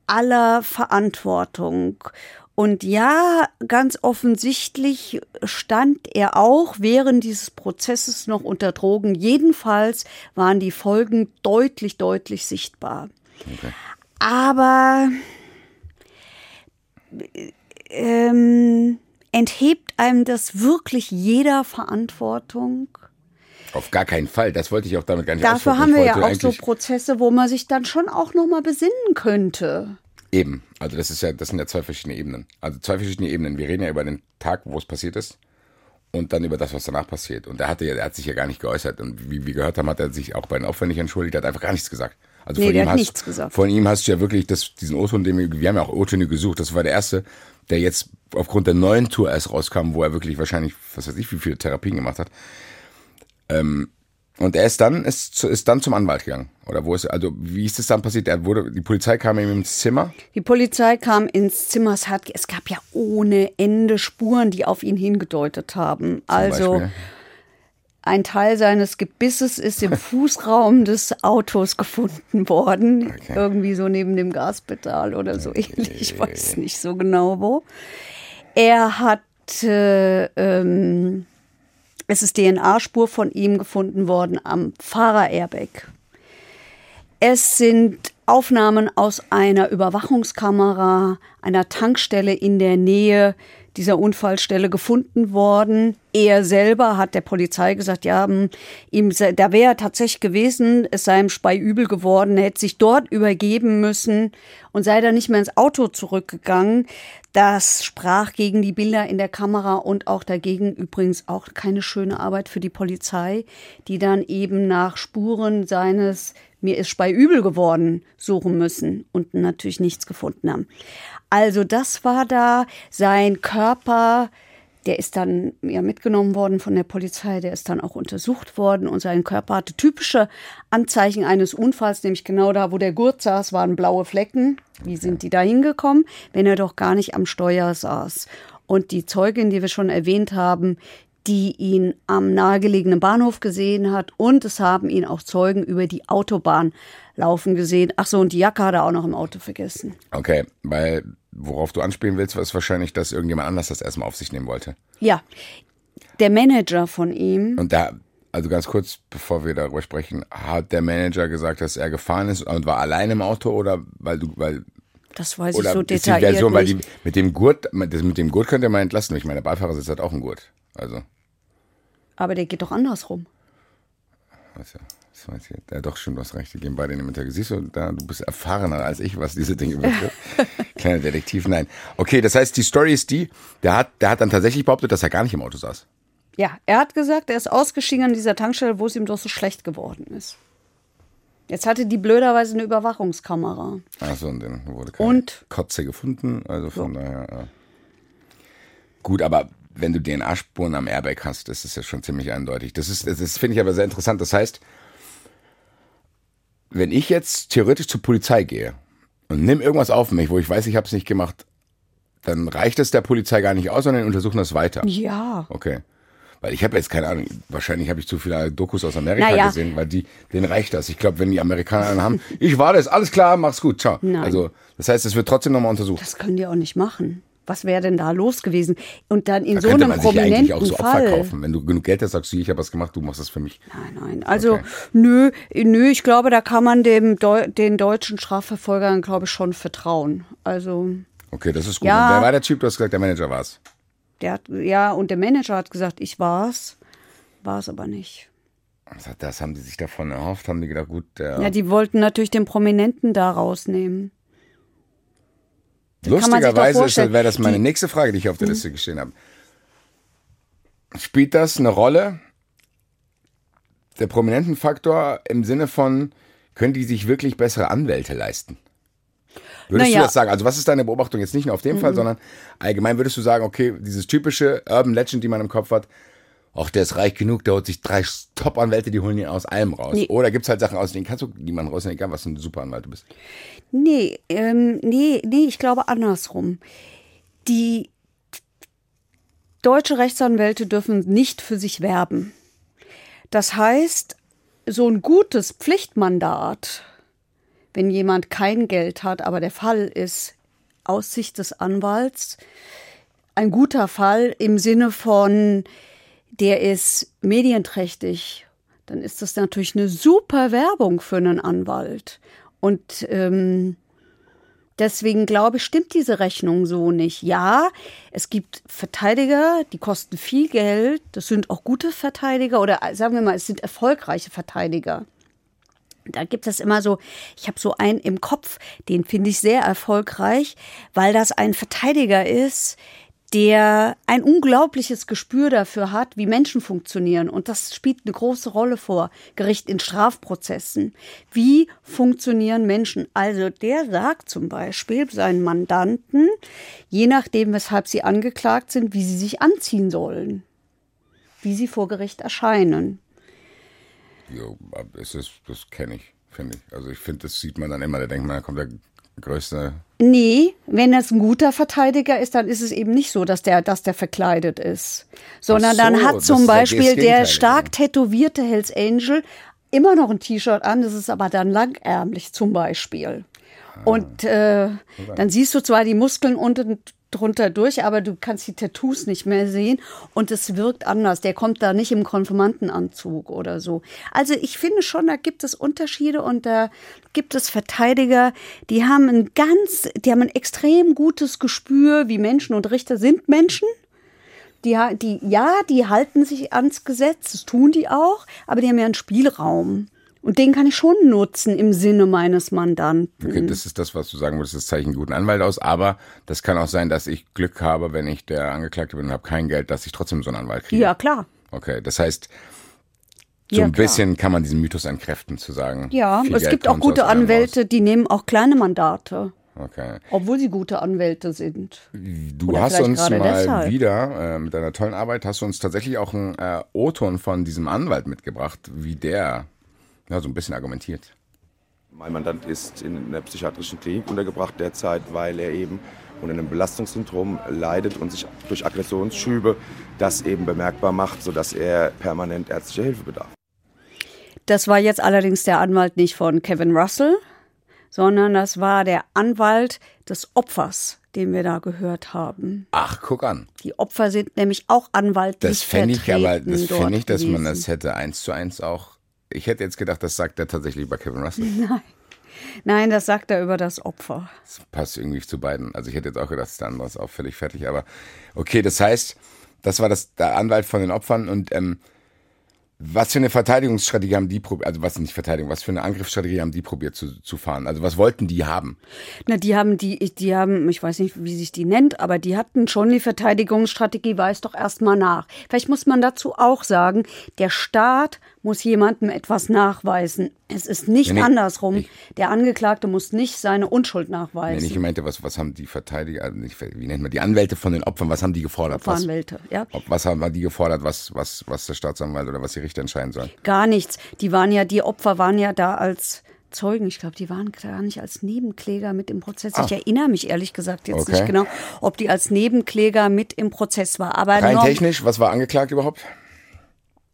aller Verantwortung. Und ja, ganz offensichtlich stand er auch während dieses Prozesses noch unter Drogen. Jedenfalls waren die Folgen deutlich, deutlich sichtbar. Okay. Aber ähm, enthebt einem das wirklich jeder Verantwortung? Auf gar keinen Fall. Das wollte ich auch damit gar nicht Dafür haben wir ja auch so Prozesse, wo man sich dann schon auch noch mal besinnen könnte. Eben. Also das ist ja, das sind ja zwei verschiedene Ebenen. Also zwei verschiedene Ebenen. Wir reden ja über den Tag, wo es passiert ist. Und dann über das, was danach passiert. Und er hatte ja, er hat sich ja gar nicht geäußert. Und wie wir gehört haben, hat er sich auch bei den Opfern nicht entschuldigt. Er hat einfach gar nichts gesagt. Also nee, von, ihm hast, nichts gesagt. von ihm hast du ja wirklich das, diesen O-Ton, den wir, wir haben ja auch O-Töne gesucht. Das war der erste, der jetzt aufgrund der neuen Tour erst rauskam, wo er wirklich wahrscheinlich, was weiß ich, wie viele Therapien gemacht hat. Ähm, und er ist dann, ist, ist dann zum Anwalt gegangen. Oder wo ist, also wie ist es dann passiert? Er wurde, die Polizei kam ihm ins Zimmer? Die Polizei kam ins Zimmer. Es, hat, es gab ja ohne Ende Spuren, die auf ihn hingedeutet haben. Zum also Beispiel? ein Teil seines Gebisses ist im Fußraum des Autos gefunden worden. Okay. Irgendwie so neben dem Gaspedal oder so okay. ähnlich. Ich weiß nicht so genau wo. Er hat äh, ähm, es ist DNA-Spur von ihm gefunden worden am Fahrer-Airbag. Es sind Aufnahmen aus einer Überwachungskamera einer Tankstelle in der Nähe dieser Unfallstelle gefunden worden. Er selber hat der Polizei gesagt, ja, hm, ihm, da wäre er tatsächlich gewesen, es sei ihm Spei übel geworden, er hätte sich dort übergeben müssen und sei dann nicht mehr ins Auto zurückgegangen. Das sprach gegen die Bilder in der Kamera und auch dagegen übrigens auch keine schöne Arbeit für die Polizei, die dann eben nach Spuren seines mir ist Spei übel geworden suchen müssen und natürlich nichts gefunden haben. Also das war da sein Körper, der ist dann ja mitgenommen worden von der Polizei, der ist dann auch untersucht worden und sein Körper hatte typische Anzeichen eines Unfalls, nämlich genau da, wo der Gurt saß, waren blaue Flecken. Wie sind die da hingekommen, wenn er doch gar nicht am Steuer saß? Und die Zeugin, die wir schon erwähnt haben, die ihn am nahegelegenen Bahnhof gesehen hat und es haben ihn auch Zeugen über die Autobahn laufen gesehen. Ach so, und die Jacke hat er auch noch im Auto vergessen. Okay, weil worauf du anspielen willst, ist wahrscheinlich, dass irgendjemand anders das erstmal auf sich nehmen wollte. Ja, der Manager von ihm. Und da, also ganz kurz, bevor wir darüber sprechen, hat der Manager gesagt, dass er gefahren ist und war allein im Auto oder weil du, weil das weiß ich so detailliert die Version, nicht. Weil die, mit dem Gurt, mit dem Gurt könnt ihr mal entlassen. Ich meine, der Beifahrer sitzt halt auch ein Gurt. Also. Aber der geht doch andersrum. Was ja. Das weiß ich. Ja, doch, stimmt, du hast recht. Die gehen beide in den Mittag. Siehst du, da, du bist erfahrener als ich, was diese Dinge betrifft. Kleiner Detektiv, nein. Okay, das heißt, die Story ist die, der hat, der hat dann tatsächlich behauptet, dass er gar nicht im Auto saß. Ja, er hat gesagt, er ist ausgestiegen an dieser Tankstelle, wo es ihm doch so schlecht geworden ist. Jetzt hatte die blöderweise eine Überwachungskamera. Achso, und dann wurde keine und, Kotze gefunden. Also von so. daher. Ja. Gut, aber wenn du DNA-Spuren am Airbag hast, das ist ja schon ziemlich eindeutig. Das ist, das finde ich aber sehr interessant. Das heißt, wenn ich jetzt theoretisch zur Polizei gehe und nimm irgendwas auf mich, wo ich weiß, ich habe es nicht gemacht, dann reicht es der Polizei gar nicht aus, sondern untersuchen das weiter. Ja. Okay. Weil ich habe jetzt keine Ahnung, wahrscheinlich habe ich zu viele Dokus aus Amerika naja. gesehen, weil die, denen reicht das. Ich glaube, wenn die Amerikaner haben, ich war das, alles klar, mach's gut, ciao. Nein. Also, das heißt, es wird trotzdem nochmal untersucht. Das können die auch nicht machen was wäre denn da los gewesen? Und dann in da so einem man prominenten sich eigentlich auch so Fall. Opfer kaufen. Wenn du genug Geld hast, sagst du, ich habe was gemacht, du machst das für mich. Nein, nein. Also okay. nö, nö, ich glaube, da kann man dem Deu den deutschen Strafverfolgern, glaube ich, schon vertrauen. Also. Okay, das ist gut. Ja, und wer war der Typ? Du hast gesagt, der Manager war es. Der hat, ja, und der Manager hat gesagt, ich war's. War es aber nicht. Das haben die sich davon erhofft, haben die gedacht, gut. Ja, die wollten natürlich den Prominenten da rausnehmen. Lustigerweise wäre das meine die, nächste Frage, die ich auf der Liste gestehen habe. Spielt das eine Rolle? Der prominenten Faktor im Sinne von, können die sich wirklich bessere Anwälte leisten? Würdest Naja. du das sagen? Also was ist deine Beobachtung jetzt nicht nur auf dem Mhm. Fall, sondern allgemein würdest du sagen, okay, dieses typische Urban Legend, die man im Kopf hat, ach, der ist reich genug, der holt sich drei Top-Anwälte, die holen ihn aus allem raus. Nee. Oder gibt es halt Sachen, aus denen kannst du niemanden rausnehmen, egal was für ein super Anwalt du bist. Nee, ähm, nee, nee, ich glaube andersrum. Die deutsche Rechtsanwälte dürfen nicht für sich werben. Das heißt, so ein gutes Pflichtmandat, wenn jemand kein Geld hat, aber der Fall ist aus Sicht des Anwalts ein guter Fall im Sinne von, der ist medienträchtig, dann ist das natürlich eine super Werbung für einen Anwalt. Und ähm, deswegen glaube ich, stimmt diese Rechnung so nicht. Ja, es gibt Verteidiger, die kosten viel Geld. Das sind auch gute Verteidiger oder sagen wir mal, es sind erfolgreiche Verteidiger. Da gibt es immer so, ich habe so einen im Kopf, den finde ich sehr erfolgreich, weil das ein Verteidiger ist, der ein unglaubliches Gespür dafür hat, wie Menschen funktionieren. Und das spielt eine große Rolle vor Gericht in Strafprozessen. Wie funktionieren Menschen? Also der sagt zum Beispiel seinen Mandanten, je nachdem, weshalb sie angeklagt sind, wie sie sich anziehen sollen, wie sie vor Gericht erscheinen. Jo, das, das kenne ich, finde ich. Also ich finde, das sieht man dann immer, da denkt man, da kommt der größte Nee, wenn das ein guter Verteidiger ist, dann ist es eben nicht so, dass der, dass der verkleidet ist. Sondern so, dann hat zum Beispiel der Gegenteil. stark tätowierte Hells Angel immer noch ein T-Shirt an, das ist aber dann langärmlich zum Beispiel. Und äh, dann siehst du zwar die Muskeln unten drunter durch, aber du kannst die Tattoos nicht mehr sehen und es wirkt anders. Der kommt da nicht im Konfirmandenanzug oder so. Also ich finde schon, da gibt es Unterschiede und da gibt es Verteidiger, die haben ein ganz, die haben ein extrem gutes Gespür, wie Menschen und Richter sind Menschen. Die, die, ja, die halten sich ans Gesetz, das tun die auch, aber die haben ja einen Spielraum. Und den kann ich schon nutzen im Sinne meines Mandanten. Okay, das ist das, was du sagen würdest, das zeichnet einen guten Anwalt aus, aber das kann auch sein, dass ich Glück habe, wenn ich der Angeklagte bin und habe kein Geld, dass ich trotzdem so einen Anwalt kriege. Ja, klar. Okay, das heißt, so Ja, ein bisschen kann man diesen Mythos entkräften, zu sagen. Ja, es Geld gibt auch gute Anwälte, die nehmen auch kleine Mandate. Okay. obwohl sie gute Anwälte sind. Du Oder hast uns gerade mal deshalb. wieder äh, mit deiner tollen Arbeit hast du uns tatsächlich auch einen äh, O-Ton von diesem Anwalt mitgebracht, wie der ja, so ein bisschen argumentiert. Mein Mandant ist in einer psychiatrischen Klinik untergebracht derzeit, weil er eben unter einem Belastungssyndrom leidet und sich durch Aggressionsschübe das eben bemerkbar macht, sodass er permanent ärztliche Hilfe bedarf. Das war jetzt allerdings der Anwalt nicht von Kevin Russell, sondern das war der Anwalt des Opfers, den wir da gehört haben. Ach, guck an. Die Opfer sind nämlich auch anwaltlich Das fände ich aber, das fände ich, dass man gewesen. das hätte eins zu eins auch. Ich hätte jetzt gedacht, das sagt er tatsächlich bei Kevin Russell. Nein, das sagt er über das Opfer. Das passt irgendwie zu beiden. Also ich hätte jetzt auch gedacht, der andere ist auch völlig fertig. Aber okay, das heißt, das war das, der Anwalt von den Opfern und ähm, was für eine Verteidigungsstrategie haben die probiert, also was nicht Verteidigung, was für eine Angriffsstrategie haben die probiert zu, zu fahren? Also was wollten die haben? Na, die haben die, die haben, ich weiß nicht, wie sich die nennt, aber die hatten schon die Verteidigungsstrategie, weiß doch erstmal nach. Vielleicht muss man dazu auch sagen, der Staat muss jemandem etwas nachweisen. Es ist nicht Nee, nee, andersrum. ich- der Angeklagte muss nicht seine Unschuld Wenn nachweisen. ich meinte, was, was haben die Verteidiger, also nicht, wie nennt man die Anwälte von den Opfern, was haben die gefordert? Was, Opferanwälte, ja. ob, was haben die gefordert, was, was, was der Staatsanwalt oder was die Richter entscheiden sollen? Gar nichts. Die waren ja, die Opfer waren ja da als Zeugen. Ich glaube, die waren gar nicht als Nebenkläger mit im Prozess. Ich erinnere mich ehrlich gesagt jetzt Ah. Okay. nicht genau, ob die als Nebenkläger mit im Prozess war. Aber Rein technisch, was war angeklagt überhaupt?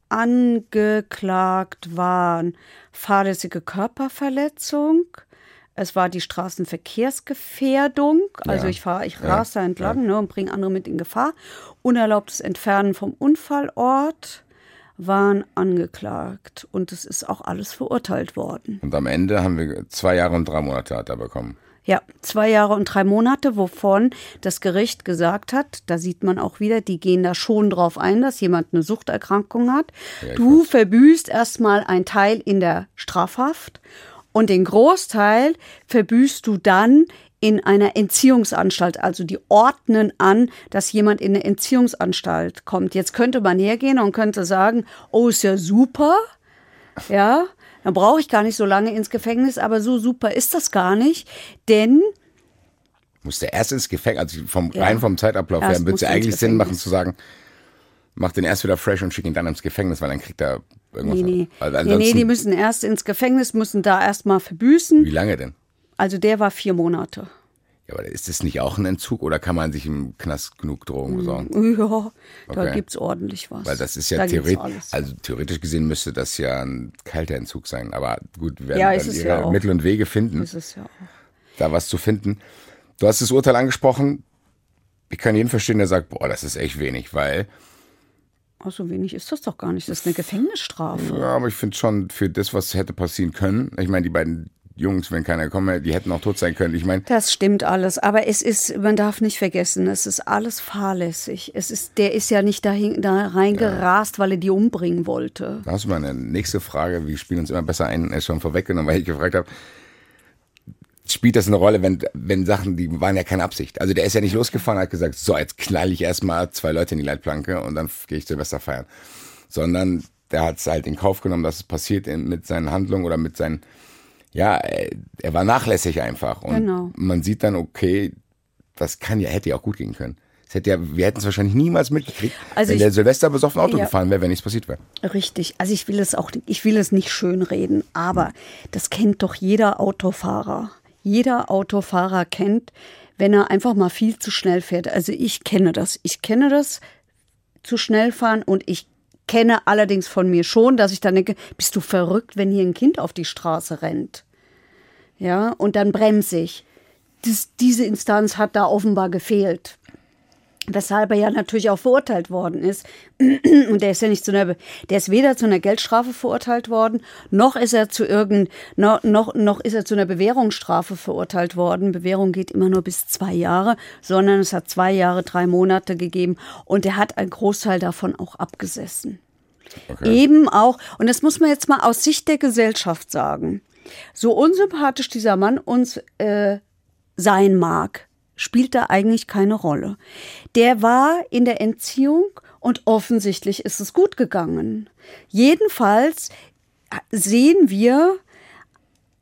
Angeklagt waren fahrlässige Körperverletzung. Es war die Straßenverkehrsgefährdung, also Ja. ich fahre, ich Ja. rase da entlang ne, und bringe andere mit in Gefahr. Unerlaubtes Entfernen vom Unfallort waren angeklagt und es ist auch alles verurteilt worden. Und am Ende haben wir zwei Jahre und drei Monate hat er bekommen. Ja, zwei Jahre und drei Monate, wovon das Gericht gesagt hat, da sieht man auch wieder, die gehen da schon drauf ein, dass jemand eine Suchterkrankung hat. Ja, du weiß. verbüßt erstmal einen Teil in der Strafhaft und den Großteil verbüßt du dann in einer Entziehungsanstalt. Also die ordnen an, dass jemand in eine Entziehungsanstalt kommt. Jetzt könnte man hergehen und könnte sagen, oh, ist ja super, ja, Dann brauche ich gar nicht so lange ins Gefängnis, aber so super ist das gar nicht, denn Muss der erst ins Gefängnis, also vom, Ja. rein vom Zeitablauf her, würde es ja eigentlich Sinn machen zu sagen, mach den erst wieder fresh und schick ihn dann ins Gefängnis, weil dann kriegt er irgendwas. nee, nee. Nee, nee, die müssen erst ins Gefängnis, müssen da erstmal verbüßen. wie lange denn? Also der war vier Monate. Ja, aber ist das nicht auch ein Entzug oder kann man sich im Knast genug Drogen besorgen? Ja, da Okay. gibt's ordentlich was. Weil das ist ja da theoretisch, also theoretisch gesehen müsste das ja ein kalter Entzug sein. Aber gut, wir werden Ja, dann es ihre ja. Mittel und Wege finden, ist ja auch. da was zu finden. Du hast das Urteil angesprochen. Ich kann jeden verstehen, der sagt, boah, das ist echt wenig, weil, Ach, so wenig ist das doch gar nicht. Das ist eine Gefängnisstrafe. ja, aber ich finde schon für das, was hätte passieren können, ich meine, die beiden Jungs, wenn keiner wäre, die hätten auch tot sein können. Ich meine, Das stimmt alles, aber es ist, man darf nicht vergessen, es ist alles fahrlässig. Es ist, der ist ja nicht dahin, da reingerast, weil er die umbringen wollte. Da hast du mal eine nächste Frage. Wir spielen uns immer besser ein, ist schon vorweggenommen, weil ich gefragt habe, spielt das eine Rolle, wenn, wenn Sachen, die waren ja keine Absicht. Also der ist ja nicht losgefahren, hat gesagt, so, jetzt knall ich erstmal zwei Leute in die Leitplanke und dann gehe ich Silvester feiern. Sondern der hat es halt in Kauf genommen, dass es passiert in, mit seinen Handlungen oder mit seinen, ja, er, er war nachlässig einfach. Und Genau. man sieht dann, okay, das kann ja, hätte ja auch gut gehen können. Es hätte ja, wir hätten es wahrscheinlich niemals mitgekriegt, Also wenn ich- der Silvester besoffen Auto Ja. gefahren wäre, wenn nichts passiert wäre. Richtig. Also ich will es auch, ich will es nicht schönreden, aber das kennt doch jeder Autofahrer. Jeder Autofahrer kennt, wenn er einfach mal viel zu schnell fährt. Also ich kenne das. Ich kenne das zu schnell fahren und ich kenne allerdings von mir schon, dass ich dann denke, bist du verrückt, wenn hier ein Kind auf die Straße rennt? Ja, und dann bremse ich. Das, diese Instanz hat da offenbar gefehlt. Weshalb er ja natürlich auch verurteilt worden ist. Und der ist ja nicht zu einer, der ist weder zu einer Geldstrafe verurteilt worden, noch ist er zu irgend, noch, noch, noch ist er zu einer Bewährungsstrafe verurteilt worden. Bewährung geht immer nur bis zwei Jahre, sondern es hat zwei Jahre, drei Monate gegeben und er hat einen Großteil davon auch abgesessen. Eben auch, und das muss man jetzt mal aus Sicht der Gesellschaft sagen, so unsympathisch dieser Mann uns äh, sein mag, spielt da eigentlich keine Rolle. Der war in der Entziehung und offensichtlich ist es gut gegangen. Jedenfalls sehen wir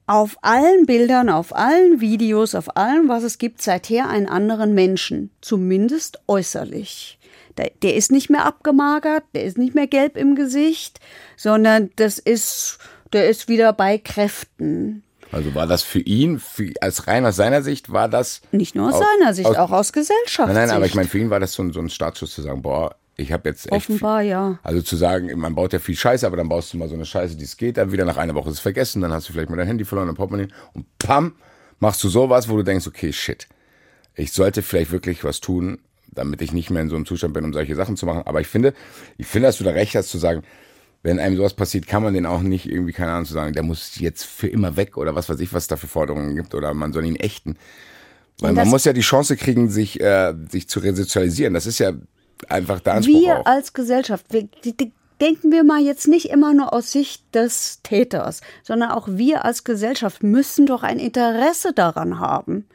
auf allen Bildern, auf allen Videos, auf allem, was es gibt, seither einen anderen Menschen, zumindest äußerlich. Der, der ist nicht mehr abgemagert, der ist nicht mehr gelb im Gesicht, sondern das ist, der ist wieder bei Kräften. Also war das für ihn, für, als rein aus seiner Sicht, war das. Nicht nur aus Aus- seiner Sicht, aus- auch aus Gesellschaftssicht. Nein, nein, aber ich meine, für ihn war das so ein, so ein Startschuss zu sagen, boah, ich habe jetzt echt. Offenbar, viel, ja. Also zu sagen, man baut ja viel Scheiße, aber dann baust du mal so eine Scheiße, die es geht, dann wieder nach einer Woche ist es vergessen, dann hast du vielleicht mal dein Handy verloren, dein Portemonnaie und pam, machst du sowas, wo du denkst, okay, shit, ich sollte vielleicht wirklich was tun, damit ich nicht mehr in so einem Zustand bin, um solche Sachen zu machen. Aber ich finde, ich finde, dass du da recht hast zu sagen, wenn einem sowas passiert, kann man den auch nicht irgendwie, keine Ahnung, zu sagen, der muss jetzt für immer weg oder was weiß ich, was da für Forderungen gibt oder man soll ihn ächten. Weil man muss ja die Chance kriegen, sich, äh, sich zu resozialisieren. Das ist ja einfach der Anspruch wir auch. als Gesellschaft, wir, die, die, denken wir mal jetzt nicht immer nur aus Sicht des Täters, sondern auch wir als Gesellschaft müssen doch ein Interesse daran haben,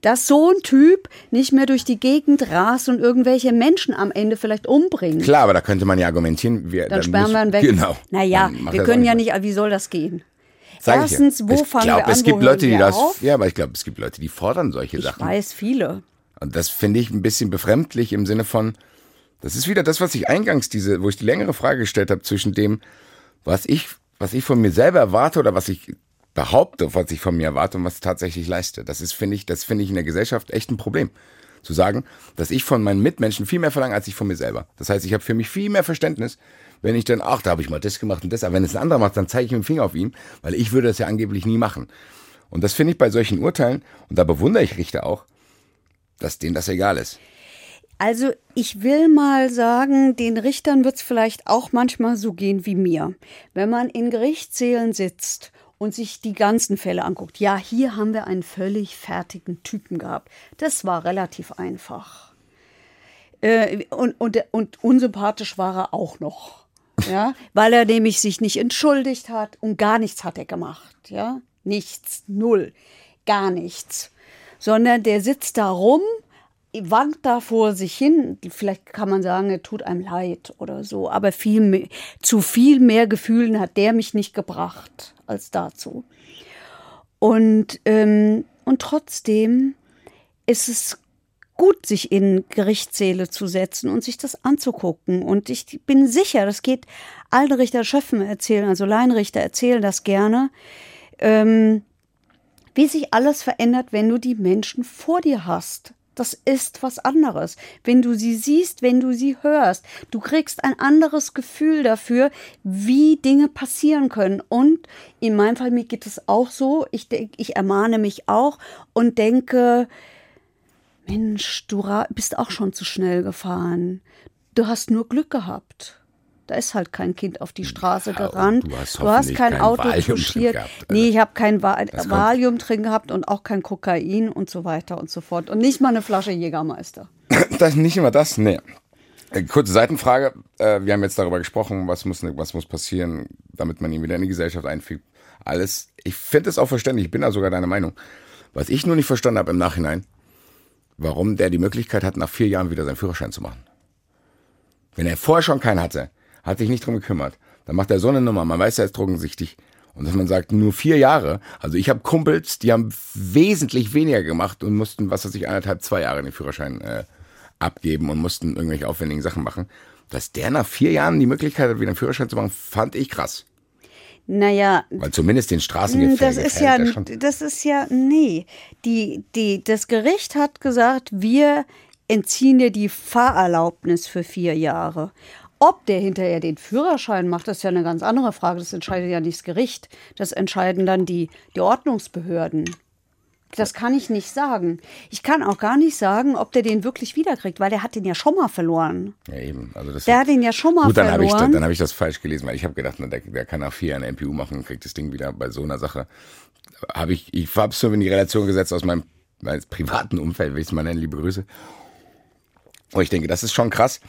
dass so ein Typ nicht mehr durch die Gegend rast und irgendwelche Menschen am Ende vielleicht umbringt. Klar, aber da könnte man ja argumentieren. Wir, Dann sperren wir ihn weg. Genau. Naja, Dann wir können ja nicht, wie soll das gehen? Sag ich. Erstens, wo ich fangen glaub, wir an, es gibt Leute, die das. auf? Ja, aber ich glaube, es gibt Leute, die fordern solche Ich Sachen. weiß viele. Und das finde ich ein bisschen befremdlich im Sinne von, das ist wieder das, was ich eingangs diese, wo ich die längere Frage gestellt habe zwischen dem, was ich, was ich von mir selber erwarte oder was ich behaupte, was ich von mir erwarte und was ich tatsächlich leiste. Das ist, finde ich, das finde ich in der Gesellschaft echt ein Problem. Zu sagen, dass ich von meinen Mitmenschen viel mehr verlange, als ich von mir selber. Das heißt, ich habe für mich viel mehr Verständnis, wenn ich dann, ach, da habe ich mal das gemacht und das, aber wenn es ein anderer macht, dann zeige ich mit dem Finger auf ihn, weil ich würde das ja angeblich nie machen. Und das finde ich bei solchen Urteilen, und da bewundere ich Richter auch, dass denen das egal ist. Also ich will mal sagen, den Richtern wird es vielleicht auch manchmal so gehen wie mir. Wenn man in Gerichtssälen sitzt und sich die ganzen Fälle anguckt, ja, hier haben wir einen völlig fertigen Typen gehabt. Das war relativ einfach. Äh, und, und, und unsympathisch war er auch noch. Ja, weil er nämlich sich nicht entschuldigt hat und gar nichts hat er gemacht. Ja, nichts, null, gar nichts. Sondern der sitzt da rum wankt da vor sich hin. Vielleicht kann man sagen, er tut einem leid oder so, aber viel mehr, zu viel mehr Gefühlen hat der mich nicht gebracht als dazu. Und, ähm, und trotzdem ist es gut, sich in Gerichtssäle zu setzen und sich das anzugucken. Und ich bin sicher, das geht, alte Richter Schöffen erzählen, also Laienrichter erzählen das gerne, ähm, wie sich alles verändert, wenn du die Menschen vor dir hast. Das ist was anderes. Wenn du sie siehst, wenn du sie hörst, du kriegst ein anderes Gefühl dafür, wie Dinge passieren können. Und in meinem Fall, mir geht es auch so. Ich, denk, ich ermahne mich auch und denke, Mensch, du bist auch schon zu schnell gefahren. Du hast nur Glück gehabt. Da ist halt kein Kind auf die Straße ja, gerannt. Du hast, du hast kein, kein Auto Valium touchiert. Also nee, ich habe kein Va Valium drin gehabt und auch kein Kokain und so weiter und so fort. Und nicht mal eine Flasche Jägermeister. Das nicht immer das, nee. Äh, kurze Seitenfrage. Äh, wir haben jetzt darüber gesprochen, was muss, was muss passieren, damit man ihn wieder in die Gesellschaft einfügt. Alles. Ich finde es auch verständlich. Ich bin da sogar deiner Meinung. Was ich nur nicht verstanden habe im Nachhinein, warum der die Möglichkeit hat, nach vier Jahren wieder seinen Führerschein zu machen. Wenn er vorher schon keinen hatte, hat sich nicht drum gekümmert, dann macht er so eine Nummer, man weiß, er ist drogensichtig. Und dass man sagt, nur vier Jahre. Also ich habe Kumpels, die haben wesentlich weniger gemacht und mussten, was weiß ich, anderthalb, zwei Jahre den Führerschein äh, abgeben und mussten irgendwelche aufwendigen Sachen machen. Dass der nach vier Jahren die Möglichkeit hat, wieder einen Führerschein zu machen, fand ich krass. Naja. Weil zumindest den Straßengefährden. Das ist ja, das ist ja, nee. Die, die, das Gericht hat gesagt, wir entziehen dir die Fahrerlaubnis für vier Jahre. Ob der hinterher den Führerschein macht, ist ja eine ganz andere Frage. Das entscheidet ja nicht das Gericht. Das entscheiden dann die, die Ordnungsbehörden. Das kann ich nicht sagen. Ich kann auch gar nicht sagen, ob der den wirklich wiederkriegt, weil der hat den ja schon mal verloren. Ja, eben. Also das der hat den ja schon mal gut, dann verloren. Hab ich, dann habe ich das falsch gelesen, weil ich habe gedacht, der, der kann nach vier Jahren MPU machen und kriegt das Ding wieder bei so einer Sache. Habe ich, ich habe es so in die Relation gesetzt aus meinem, meinem privaten Umfeld, will ich es mal nennen, liebe Grüße. Und ich denke, das ist schon krass.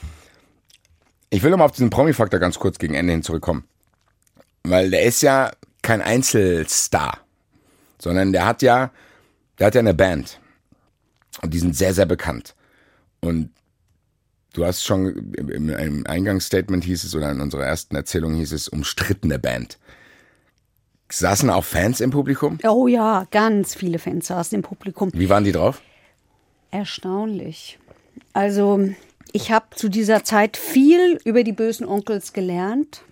Ich will nochmal auf diesen Promi-Faktor ganz kurz gegen Ende hin zurückkommen. Weil der ist ja kein Einzelstar, sondern der hat ja der hat ja eine Band. Und die sind sehr, sehr bekannt. Und du hast schon im, im Eingangsstatement hieß es, oder in unserer ersten Erzählung hieß es, umstrittene Band. Saßen auch Fans im Publikum? Oh ja, ganz viele Fans saßen im Publikum. Wie waren die drauf? Erstaunlich. Also, ich habe zu dieser Zeit viel über die bösen Onkels gelernt.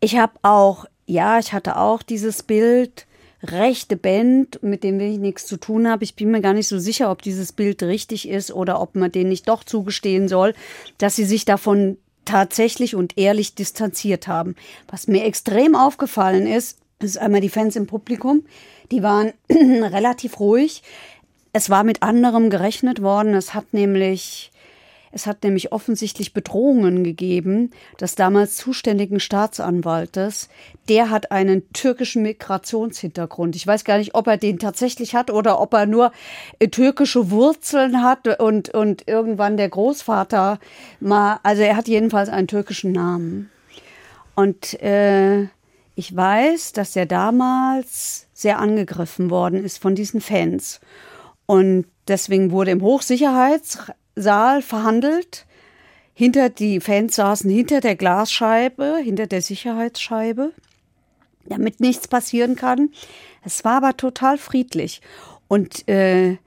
Ich habe auch, ja, ich hatte auch dieses Bild, rechte Band, mit dem ich nichts zu tun habe. Ich bin mir gar nicht so sicher, ob dieses Bild richtig ist oder ob man denen nicht doch zugestehen soll, dass sie sich davon tatsächlich und ehrlich distanziert haben. Was mir extrem aufgefallen ist, ist einmal die Fans im Publikum. Die waren relativ ruhig. Es war mit anderem gerechnet worden. Es hat nämlich es hat nämlich offensichtlich Bedrohungen gegeben des damals zuständigen Staatsanwaltes. Der hat einen türkischen Migrationshintergrund. Ich weiß gar nicht, ob er den tatsächlich hat oder ob er nur äh, türkische Wurzeln hat und, und irgendwann der Großvater mal, also er hat jedenfalls einen türkischen Namen. Und äh, ich weiß, dass er damals sehr angegriffen worden ist von diesen Fans. Und deswegen wurde im Hochsicherheits Saal verhandelt. Hinter die Fans saßen hinter der Glasscheibe, hinter der Sicherheitsscheibe, damit nichts passieren kann. Es war aber total friedlich. Und äh,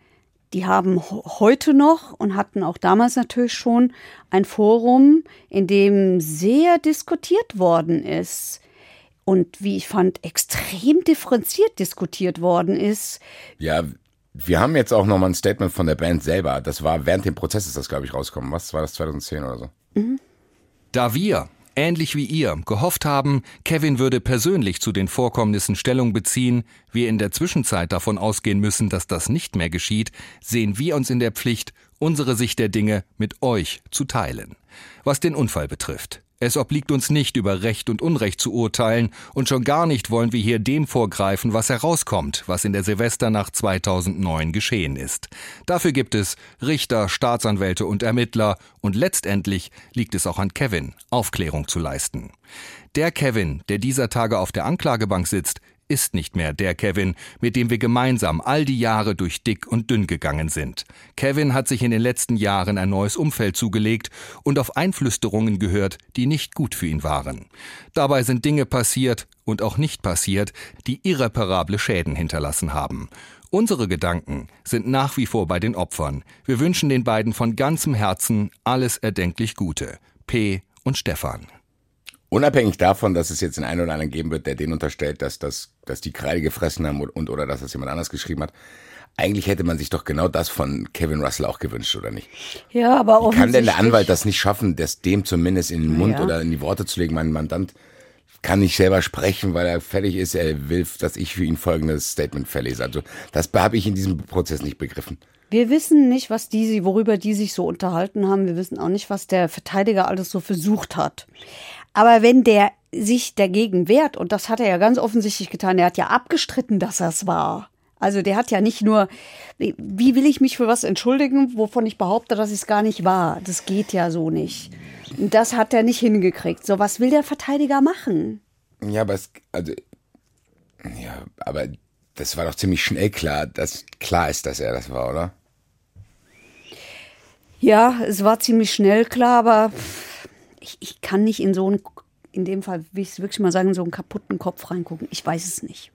die haben heute noch und hatten auch damals natürlich schon ein Forum, in dem sehr diskutiert worden ist und wie ich fand, extrem differenziert diskutiert worden ist. Ja, wir haben jetzt auch nochmal ein Statement von der Band selber. Das war während dem Prozess ist das, glaube ich, rausgekommen. Was war das 2010 oder so? Mhm. Da wir, ähnlich wie ihr, gehofft haben, Kevin würde persönlich zu den Vorkommnissen Stellung beziehen, wir in der Zwischenzeit davon ausgehen müssen, dass das nicht mehr geschieht, sehen wir uns in der Pflicht, unsere Sicht der Dinge mit euch zu teilen. Was den Unfall betrifft. Es obliegt uns nicht, über Recht und Unrecht zu urteilen, und schon gar nicht wollen wir hier dem vorgreifen, was herauskommt, was in der Silvesternacht 2009 geschehen ist. Dafür gibt es Richter, Staatsanwälte und Ermittler, und letztendlich liegt es auch an Kevin, Aufklärung zu leisten. Der Kevin, der dieser Tage auf der Anklagebank sitzt, ist nicht mehr der Kevin, mit dem wir gemeinsam all die Jahre durch dick und dünn gegangen sind. Kevin hat sich in den letzten Jahren ein neues Umfeld zugelegt und auf Einflüsterungen gehört, die nicht gut für ihn waren. Dabei sind Dinge passiert und auch nicht passiert, die irreparable Schäden hinterlassen haben. Unsere Gedanken sind nach wie vor bei den Opfern. Wir wünschen den beiden von ganzem Herzen alles erdenklich Gute. P. und Stefan. Unabhängig davon, dass es jetzt den einen oder anderen geben wird, der den unterstellt, dass, das, dass die Kreide gefressen haben und, und oder dass das jemand anders geschrieben hat, eigentlich hätte man sich doch genau das von Kevin Russell auch gewünscht, oder nicht? Ja, aber Wie kann denn der Anwalt das nicht schaffen, das dem zumindest in den Mund Ja. oder in die Worte zu legen? Mein Mandant kann nicht selber sprechen, weil er fertig ist. Er will, dass ich für ihn folgendes Statement verlese. Also das habe ich in diesem Prozess nicht begriffen. Wir wissen nicht, was die, worüber die sich so unterhalten haben. Wir wissen auch nicht, was der Verteidiger alles so versucht hat. Aber wenn der sich dagegen wehrt, und das hat er ja ganz offensichtlich getan, er hat ja abgestritten, dass er es war. Also der hat ja nicht nur, wie will ich mich für was entschuldigen, wovon ich behaupte, dass es gar nicht war. Das geht ja so nicht. Und das hat er nicht hingekriegt. So, was will der Verteidiger machen? Ja, aber es, also, ja, aber das war doch ziemlich schnell klar, dass klar ist, dass er das war, oder? Ja, es war ziemlich schnell klar, aber ich, ich kann nicht in so einen, in dem Fall will ich es wirklich mal sagen, so einen kaputten Kopf reingucken. Ich weiß es nicht.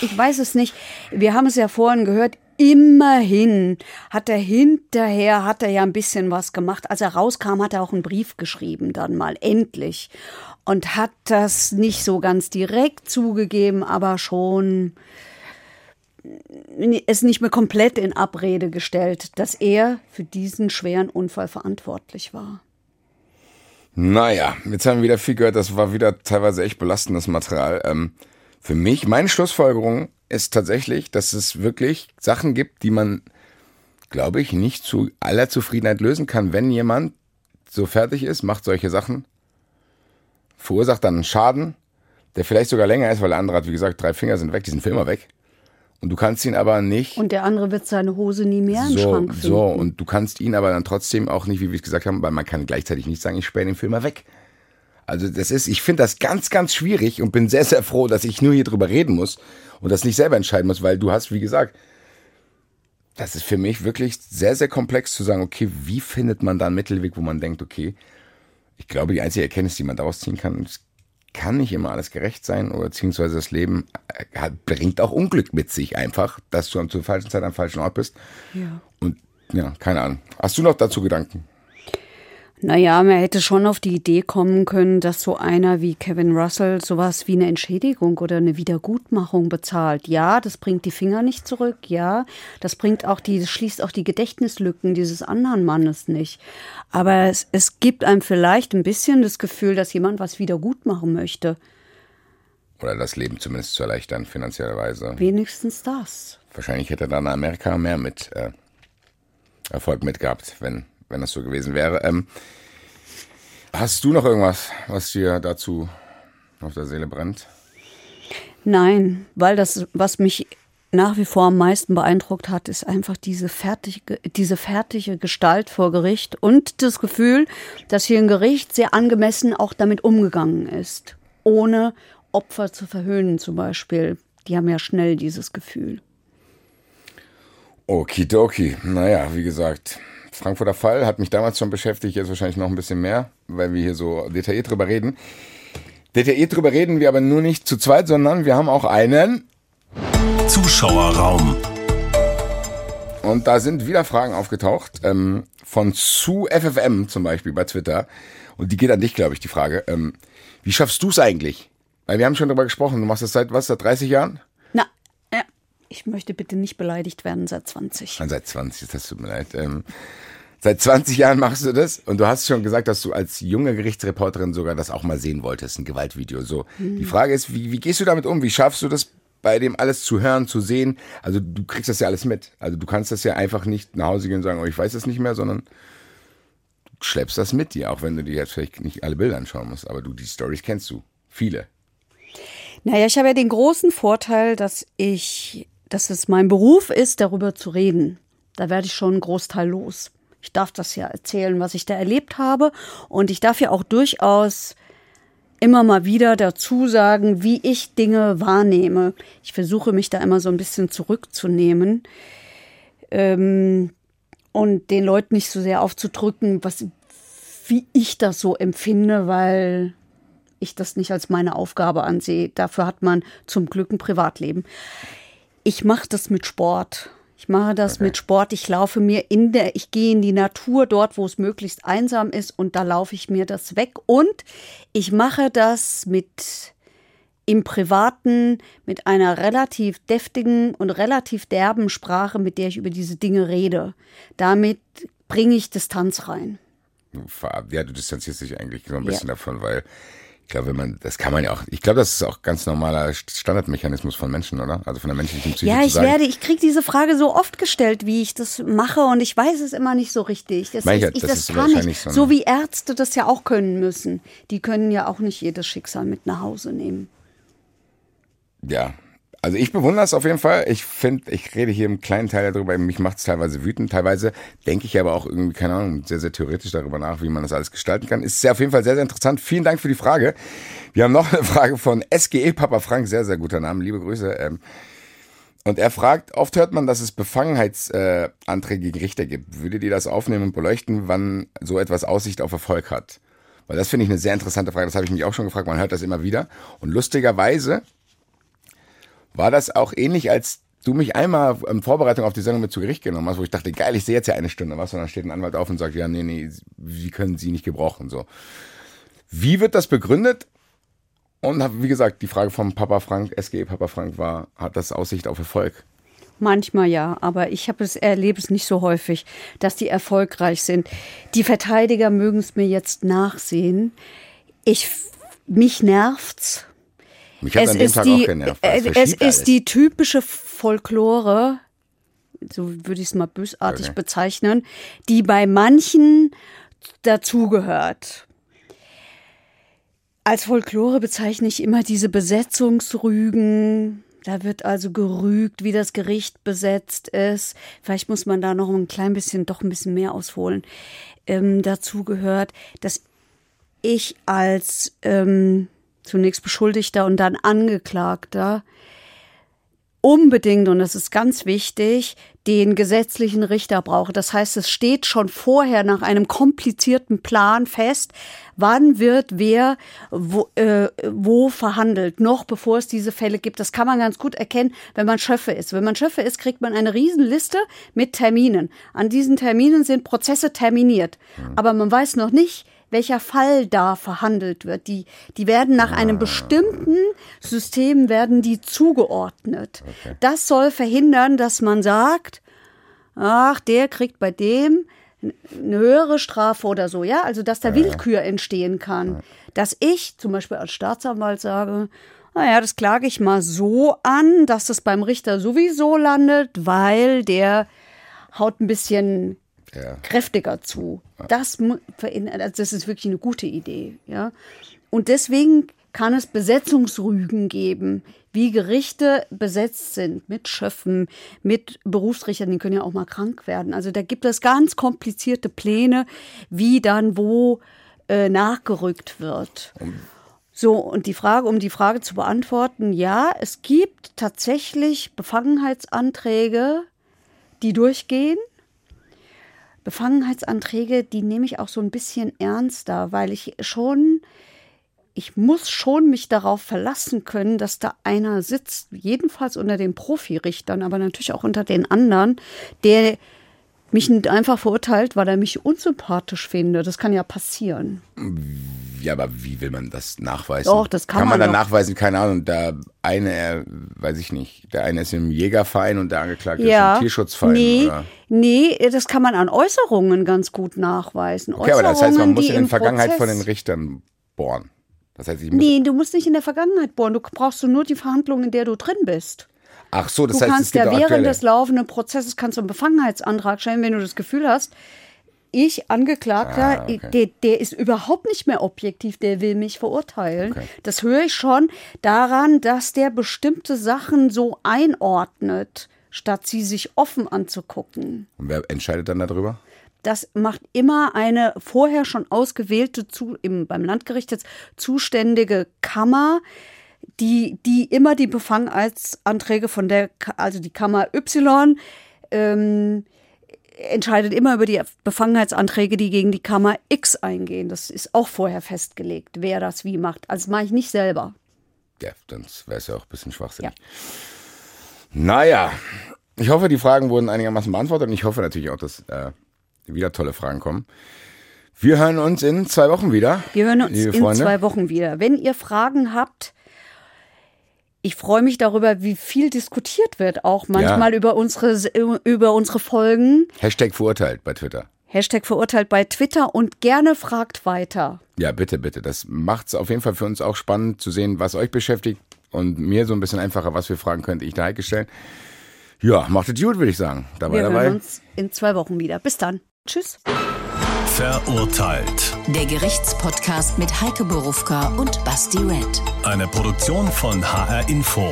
Ich weiß es nicht. Wir haben es ja vorhin gehört. Immerhin hat er hinterher, hat er ja ein bisschen was gemacht. Als er rauskam, hat er auch einen Brief geschrieben, dann mal endlich. Und hat das nicht so ganz direkt zugegeben, aber schon es nicht mehr komplett in Abrede gestellt, dass er für diesen schweren Unfall verantwortlich war. Naja, jetzt haben wir wieder viel gehört, das war wieder teilweise echt belastendes Material. Ähm, für mich, meine Schlussfolgerung ist tatsächlich, dass es wirklich Sachen gibt, die man, glaube ich, nicht zu aller Zufriedenheit lösen kann. Wenn jemand so fertig ist, macht solche Sachen, verursacht dann einen Schaden, der vielleicht sogar länger ist, weil der andere hat, wie gesagt, drei Finger sind weg, die sind für immer weg. Und du kannst ihn aber nicht Und der andere wird seine Hose nie mehr im so, Schrank finden. so, und du kannst ihn aber dann trotzdem auch nicht, wie wir es gesagt haben, weil man kann gleichzeitig nicht sagen, ich sperre den Film mal weg. Also das ist, ich finde das ganz, ganz schwierig und bin sehr, sehr froh, dass ich nur hier drüber reden muss und das nicht selber entscheiden muss, weil du hast, wie gesagt, das ist für mich wirklich sehr, sehr komplex zu sagen, okay, wie findet man da einen Mittelweg, wo man denkt, okay, ich glaube, die einzige Erkenntnis, die man daraus ziehen kann, es kann nicht immer alles gerecht sein oder beziehungsweise das Leben äh, bringt auch Unglück mit sich einfach, dass du zur falschen Zeit am falschen Ort bist. Ja. Und ja, keine Ahnung. Hast du noch dazu Gedanken? Naja, man hätte schon auf die Idee kommen können, dass so einer wie Kevin Russell sowas wie eine Entschädigung oder eine Wiedergutmachung bezahlt. Ja, das bringt die Finger nicht zurück. Ja, das bringt auch die, das schließt auch die Gedächtnislücken dieses anderen Mannes nicht. Aber es, es gibt einem vielleicht ein bisschen das Gefühl, dass jemand was wiedergutmachen möchte. Oder das Leben zumindest zu erleichtern, finanziellerweise. Wenigstens das. Wahrscheinlich hätte dann Amerika mehr mit äh, Erfolg mitgehabt, wenn, wenn das so gewesen wäre. Ähm, hast du noch irgendwas, was dir dazu auf der Seele brennt? Nein, weil das, was mich nach wie vor am meisten beeindruckt hat, ist einfach diese fertige, diese fertige Gestalt vor Gericht und das Gefühl, dass hier ein Gericht sehr angemessen auch damit umgegangen ist, ohne Opfer zu verhöhnen zum Beispiel. Die haben ja schnell dieses Gefühl. Okidoki. Naja, wie gesagt, Frankfurter Fall hat mich damals schon beschäftigt, jetzt wahrscheinlich noch ein bisschen mehr, weil wir hier so detailliert drüber reden. Detailliert drüber reden wir aber nur nicht zu zweit, sondern wir haben auch einen Zuschauerraum. Und da sind wieder Fragen aufgetaucht, ähm, von zu FFM zum Beispiel bei Twitter. Und die geht an dich, glaube ich, die Frage. Ähm, wie schaffst du es eigentlich? Weil wir haben schon darüber gesprochen, du machst das seit, was, seit 30 Jahren? Ich möchte bitte nicht beleidigt werden seit 20. Nein, seit 20, das tut mir leid. Ähm, seit 20 Jahren machst du das und du hast schon gesagt, dass du als junge Gerichtsreporterin sogar das auch mal sehen wolltest, ein Gewaltvideo. So, die Frage ist, wie, wie gehst du damit um? Wie schaffst du das, bei dem alles zu hören, zu sehen? Also du kriegst das ja alles mit. Also du kannst das ja einfach nicht nach Hause gehen und sagen, oh, ich weiß es nicht mehr, sondern du schleppst das mit dir, auch wenn du dir jetzt vielleicht nicht alle Bilder anschauen musst, aber du die Stories kennst du, viele. Naja, ich habe ja den großen Vorteil, dass ich, dass es mein Beruf ist, darüber zu reden. Da werde ich schon einen Großteil los. Ich darf das ja erzählen, was ich da erlebt habe. Und ich darf ja auch durchaus immer mal wieder dazu sagen, wie ich Dinge wahrnehme. Ich versuche mich da immer so ein bisschen zurückzunehmen ähm, und den Leuten nicht so sehr aufzudrücken, was, wie ich das so empfinde, weil ich das nicht als meine Aufgabe ansehe. Dafür hat man zum Glück ein Privatleben. Ich mache das mit Sport. Ich mache das okay. mit Sport. Ich laufe mir in der, ich gehe in die Natur dort, wo es möglichst einsam ist und da laufe ich mir das weg. Und ich mache das mit im Privaten mit einer relativ deftigen und relativ derben Sprache, mit der ich über diese Dinge rede. Damit bringe ich Distanz rein. Ja, du distanzierst dich eigentlich so ein bisschen ja. davon, weil glaube, wenn man, das kann man ja auch, ich glaube, das ist auch ganz normaler Standardmechanismus von Menschen, oder? Also von der menschlichen Psyche. Ja, ich werde, ich kriege diese Frage so oft gestellt, wie ich das mache und ich weiß es immer nicht so richtig. Das, ich, ich, das, das kann ich. So, so wie Ärzte das ja auch können müssen. Die können ja auch nicht jedes Schicksal mit nach Hause nehmen. Ja, also ich bewundere es auf jeden Fall. Ich finde, ich rede hier im kleinen Teil darüber, mich macht es teilweise wütend. Teilweise denke ich aber auch irgendwie, keine Ahnung, sehr, sehr theoretisch darüber nach, wie man das alles gestalten kann. Ist sehr auf jeden Fall sehr, sehr interessant. Vielen Dank für die Frage. Wir haben noch eine Frage von SGE Papa Frank, sehr, sehr guter Name, liebe Grüße. Ähm, und er fragt, oft hört man, dass es Befangenheitsanträge gegen Richter gibt. Würdet ihr das aufnehmen und beleuchten, wann so etwas Aussicht auf Erfolg hat? Weil das finde ich eine sehr interessante Frage. Das habe ich mich auch schon gefragt. Man hört das immer wieder. Und lustigerweise war das auch ähnlich, als du mich einmal in Vorbereitung auf die Sendung mit zu Gericht genommen hast, wo ich dachte, geil, ich sehe jetzt ja eine Stunde was, und dann steht ein Anwalt auf und sagt, ja, nee, nee, wie können Sie nicht gebrauchen, so. Wie wird das begründet? Und wie gesagt, die Frage vom Papa Frank, SGE Papa Frank war, hat das Aussicht auf Erfolg? Manchmal ja, aber ich habe es erlebe es nicht so häufig, dass die erfolgreich sind. Die Verteidiger mögen es mir jetzt nachsehen. Ich mich nervt's, mich hat es an dem Tag die, auch genervt. Es, es ist die typische Folklore, so würde ich es mal bösartig okay. bezeichnen, die bei manchen dazugehört. Als Folklore bezeichne ich immer diese Besetzungsrügen. Da wird also gerügt, wie das Gericht besetzt ist. Vielleicht muss man da noch ein klein bisschen, doch ein bisschen mehr ausholen. Ähm, dazu gehört, dass ich als ähm, zunächst Beschuldigter und dann Angeklagter, unbedingt, und das ist ganz wichtig, den gesetzlichen Richter brauche. Das heißt, es steht schon vorher nach einem komplizierten Plan fest, wann wird wer wo, äh, wo verhandelt, noch bevor es diese Fälle gibt. Das kann man ganz gut erkennen, wenn man Schöffe ist. Wenn man Schöffe ist, kriegt man eine Riesenliste mit Terminen. An diesen Terminen sind Prozesse terminiert. Aber man weiß noch nicht, welcher Fall da verhandelt wird. Die, die werden nach einem ah. bestimmten System werden die zugeordnet. Okay. Das soll verhindern, dass man sagt, ach, der kriegt bei dem eine höhere Strafe oder so, ja, also dass da ja. Willkür entstehen kann. Ja. Dass ich zum Beispiel als Staatsanwalt sage, naja, das klage ich mal so an, dass es beim Richter sowieso landet, weil der haut ein bisschen ja. kräftiger zu. Das, also das ist wirklich eine gute Idee. Ja? Und deswegen kann es Besetzungsrügen geben, wie Gerichte besetzt sind mit Schöffen, mit Berufsrichtern, die können ja auch mal krank werden. Also da gibt es ganz komplizierte Pläne, wie dann wo äh, nachgerückt wird. So, und die Frage, um die Frage zu beantworten, ja, es gibt tatsächlich Befangenheitsanträge, die durchgehen. Befangenheitsanträge, die nehme ich auch so ein bisschen ernster, weil ich schon, ich muss schon mich darauf verlassen können, dass da einer sitzt, jedenfalls unter den Profirichtern, aber natürlich auch unter den anderen, der mich nicht einfach verurteilt, weil er mich unsympathisch findet. Das kann ja passieren. Ja, aber wie will man das nachweisen? Doch, das kann, kann man. man dann nachweisen, keine Ahnung. Da eine, weiß ich nicht, der eine ist im Jägerverein und der Angeklagte ja, ist im Tierschutzverein. Nee, oder? nee, das kann man an Äußerungen ganz gut nachweisen. Okay, aber das heißt, man muss in der Vergangenheit Prozess von den Richtern bohren. Das heißt, ich muss nee, du musst nicht in der Vergangenheit bohren. Du brauchst nur die Verhandlungen, in der du drin bist. Ach so, das du heißt, kannst ja während des laufenden Prozesses kannst du einen Befangenheitsantrag stellen, wenn du das Gefühl hast, ich, Angeklagter, ah, okay. der, der ist überhaupt nicht mehr objektiv, der will mich verurteilen. Okay. Das höre ich schon daran, dass der bestimmte Sachen so einordnet, statt sie sich offen anzugucken. Und wer entscheidet dann darüber? das macht immer eine vorher schon ausgewählte, zu, im, beim Landgericht jetzt zuständige Kammer, die, die immer die Befangenheitsanträge von der, also die Kammer Y, ähm, entscheidet immer über die Befangenheitsanträge, die gegen die Kammer X eingehen. Das ist auch vorher festgelegt, wer das wie macht. Also das mache ich nicht selber. Ja, dann wäre es ja auch ein bisschen schwachsinnig. Ja. Naja, ich hoffe, die Fragen wurden einigermaßen beantwortet und ich hoffe natürlich auch, dass äh, wieder tolle Fragen kommen. Wir hören uns in zwei Wochen wieder. Wir hören uns in zwei Wochen wieder. Wenn ihr Fragen habt, ich freue mich darüber, wie viel diskutiert wird, auch manchmal ja. über, unsere, über unsere Folgen. Hashtag verurteilt bei Twitter. Hashtag verurteilt bei Twitter und gerne fragt weiter. Ja, bitte, bitte. Das macht es auf jeden Fall für uns auch spannend zu sehen, was euch beschäftigt und mir so ein bisschen einfacher, was für Fragen könnte ich da Heike stellen. Ja, macht es gut, würde ich sagen. Dabei, Wir dabei. hören uns in zwei Wochen wieder. Bis dann. Tschüss. Verurteilt. Der Gerichtspodcast mit Heike Borufka und Basti Red. Eine Produktion von HR Info.